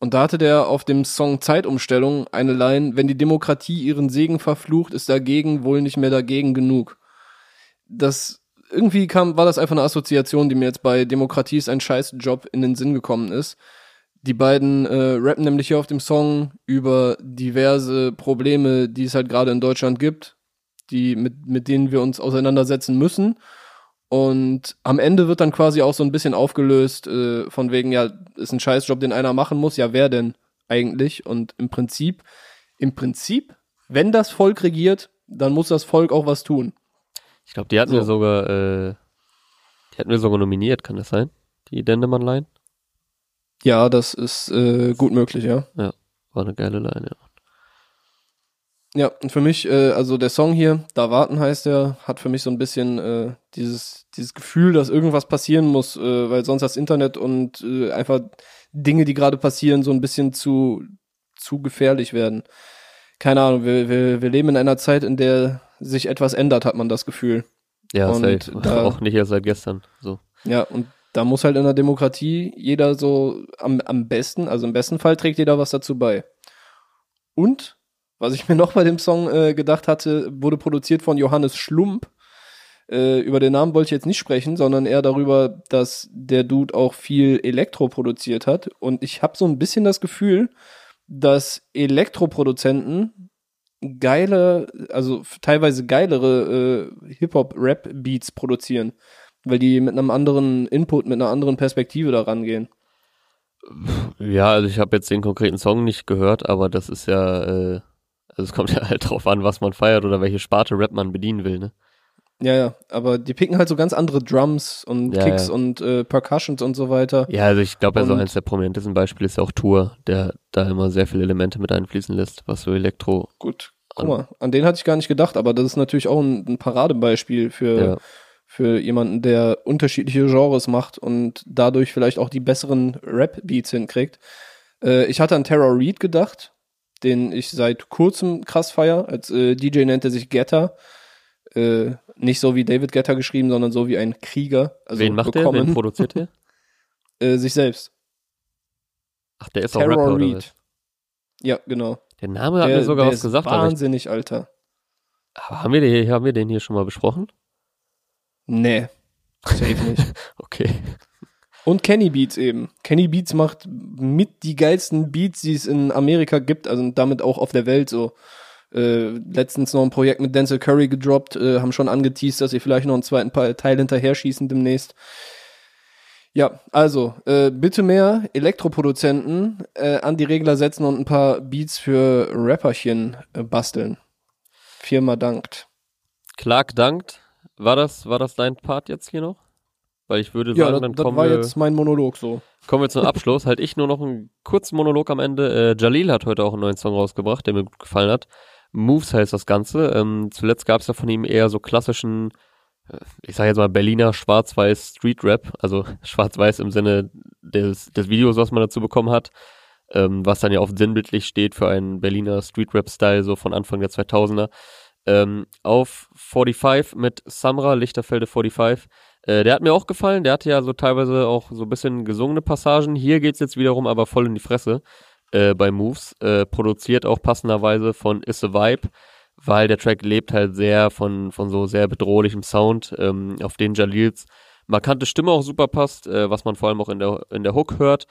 Und da hatte der auf dem Song Zeitumstellung eine Line, wenn die Demokratie ihren Segen verflucht, ist dagegen wohl nicht mehr dagegen genug. Das irgendwie kam, war das einfach eine Assoziation, die mir jetzt bei Demokratie ist ein Scheißjob in den Sinn gekommen ist. Die beiden äh, rappen nämlich hier auf dem Song über diverse Probleme, die es halt gerade in Deutschland gibt, die mit, mit denen wir uns auseinandersetzen müssen. Und am Ende wird dann quasi auch so ein bisschen aufgelöst, äh, von wegen, ja, ist ein Scheißjob, den einer machen muss. Ja, wer denn eigentlich? Und im Prinzip, im Prinzip, wenn das Volk regiert, dann muss das Volk auch was tun. Ich glaube, die hatten So. wir sogar, äh, die hatten wir sogar nominiert, kann das sein? Die Dendemann-Line? Ja, das ist äh, gut möglich, ja. War eine geile Line, ja. Ja, und für mich, äh, also der Song hier, Da warten heißt er, hat für mich so ein bisschen äh, dieses, dieses Gefühl, dass irgendwas passieren muss, äh, weil sonst das Internet und äh, einfach Dinge, die gerade passieren, so ein bisschen zu, zu gefährlich werden. Keine Ahnung, wir, wir, wir leben in einer Zeit, in der sich etwas ändert, hat man das Gefühl. Ja, Und safe. da- Auch nicht erst seit gestern. So. Ja, und da muss halt in der Demokratie jeder so am, am besten, also im besten Fall trägt jeder was dazu bei. Und, was ich mir noch bei dem Song äh, gedacht hatte, wurde produziert von Johannes Schlump. Äh, über den Namen wollte ich jetzt nicht sprechen, sondern eher darüber, dass der Dude auch viel Elektro produziert hat. Und ich habe so ein bisschen das Gefühl, dass Elektroproduzenten geile, also teilweise geilere äh, Hip-Hop-Rap-Beats produzieren weil die mit einem anderen Input, mit einer anderen Perspektive da rangehen. Ja, also ich habe jetzt den konkreten Song nicht gehört, aber das ist ja, äh, also es kommt ja halt drauf an, was man feiert oder welche Sparte Rap man bedienen will, ne? Ja, ja, aber die picken halt so ganz andere Drums und Ja, Kicks ja. und äh, Percussions und so weiter. Ja, also ich glaube, ja, so Und- eins der prominentesten Beispiele ist ja auch Tour, der da immer sehr viele Elemente mit einfließen lässt, was so Elektro Gut, Guck mal, an den hatte ich gar nicht gedacht, aber das ist natürlich auch ein, ein Paradebeispiel für, Ja. für jemanden, der unterschiedliche Genres macht und dadurch vielleicht auch die besseren Rap-Beats hinkriegt. Äh, ich hatte an Terror Reed gedacht, den ich seit kurzem krass feier. Als äh, DJ nennt er sich Getter. Äh, nicht so wie David Getter geschrieben, sondern so wie ein Krieger. Also Wen macht der? bekommen, Wen produziert der? äh, sich selbst. Ach, der ist auch Terror Rapper oder Reed. was? Ja, genau. Der Name hat der, mir sogar der was ist gesagt, aber, ich, wahnsinnig, Alter. aber haben, wir den, haben wir den hier schon mal besprochen? Nee, safe nicht. Okay. Und Kenny Beats eben. Kenny Beats macht mit die geilsten Beats, die es in Amerika gibt, also damit auch auf der Welt so. Äh, letztens noch ein Projekt mit Denzel Curry gedroppt, äh, haben schon angeteased, dass sie vielleicht noch einen zweiten Teil hinterher schießen demnächst. Ja, also, äh, bitte mehr Elektroproduzenten äh, an die Regler setzen und ein paar Beats für Rapperchen äh, basteln. Firma dankt. Clark dankt. War das, war das dein Part jetzt hier noch? Weil ich würde Ja, sagen, das, dann das kommen war wir, jetzt mein Monolog so. kommen wir zum Abschluss. halt ich nur noch einen kurzen Monolog am Ende. Äh, Jalil hat heute auch einen neuen Song rausgebracht, der mir gut gefallen hat. Moves heißt das Ganze. Ähm, zuletzt gab es ja von ihm eher so klassischen, äh, ich sage jetzt mal Berliner Schwarz-Weiß Street Rap, also Schwarz-Weiß im Sinne des, des Videos, was man dazu bekommen hat, ähm, was dann ja oft sinnbildlich steht für einen Berliner Street Rap-Style, so von Anfang der 2000er. Ähm, auf 45 mit Samra, Lichterfelde 45. Äh, der hat mir auch gefallen, der hatte ja so teilweise auch so ein bisschen gesungene Passagen. Hier geht's jetzt wiederum aber voll in die Fresse äh, bei Moves. Äh, produziert auch passenderweise von Is a Vibe, weil der Track lebt halt sehr von, von so sehr bedrohlichem Sound, ähm, auf den Jalils markante Stimme auch super passt, äh, was man vor allem auch in der, in der Hook hört.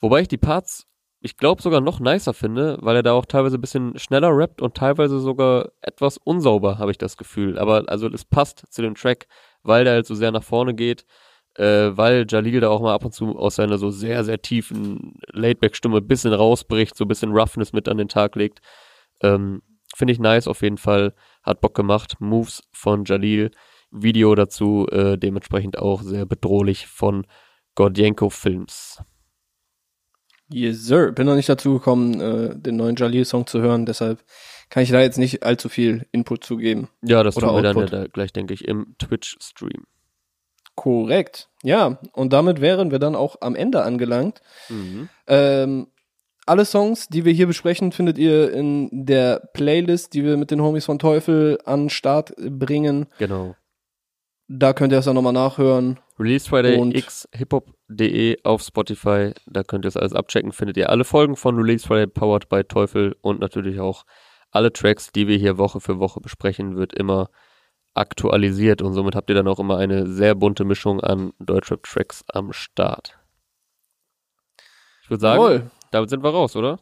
Wobei ich die Parts, ich glaube, sogar noch nicer finde, weil er da auch teilweise ein bisschen schneller rappt und teilweise sogar etwas unsauber, habe ich das Gefühl. Aber also es passt zu dem Track, weil der halt so sehr nach vorne geht, äh, weil Jalil da auch mal ab und zu aus seiner so sehr, sehr tiefen Laidback-Stimme ein bisschen rausbricht, so ein bisschen Roughness mit an den Tag legt. Ähm, Finde ich nice auf jeden Fall. Hat Bock gemacht. Moves von Jalil. Video dazu äh, dementsprechend auch sehr bedrohlich von Gordienko Films. Yes, sir. Bin noch nicht dazu gekommen, äh, den neuen Jalil-Song zu hören, deshalb kann ich da jetzt nicht allzu viel Input zugeben. Ja, das tun wir dann ja gleich, denke ich, im Twitch-Stream. Korrekt. Ja, und damit wären wir dann auch am Ende angelangt. Mhm. Ähm, alle Songs, die wir hier besprechen, findet ihr in der Playlist, die wir mit den Homies von Teufel an den Start bringen. Genau. Da könnt ihr es dann nochmal nachhören. Release Friday Und- x hiphop.de auf Spotify. Da könnt ihr es alles abchecken. Findet ihr alle Folgen von Release Friday powered by Teufel und natürlich auch alle Tracks, die wir hier Woche für Woche besprechen, wird immer aktualisiert und somit habt ihr dann auch immer eine sehr bunte Mischung an Deutschrap-Tracks am Start. Ich würde sagen, Jawohl. damit sind wir raus, oder?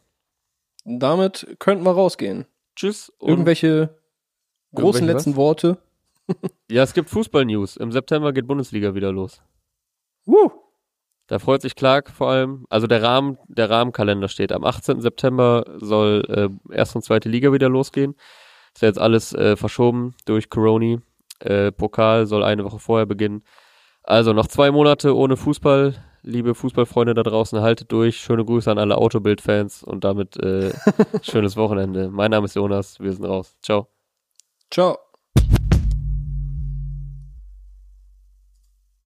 Damit könnten wir rausgehen. Tschüss. Irgendwelche großen Irgendwelche letzten was? Worte. ja, es gibt Fußball-News. Im September geht Bundesliga wieder los. Woo. Da freut sich Clark vor allem. Also der Rahmen, der Rahmenkalender steht. Am 18. September soll äh, erste und zweite Liga wieder losgehen. Ist ja jetzt alles äh, verschoben durch Corona. Äh, Pokal soll eine Woche vorher beginnen. Also noch zwei Monate ohne Fußball. Liebe Fußballfreunde da draußen, haltet durch. Schöne Grüße an alle Autobild-Fans und damit äh, schönes Wochenende. Mein Name ist Jonas. Wir sind raus. Ciao. Ciao.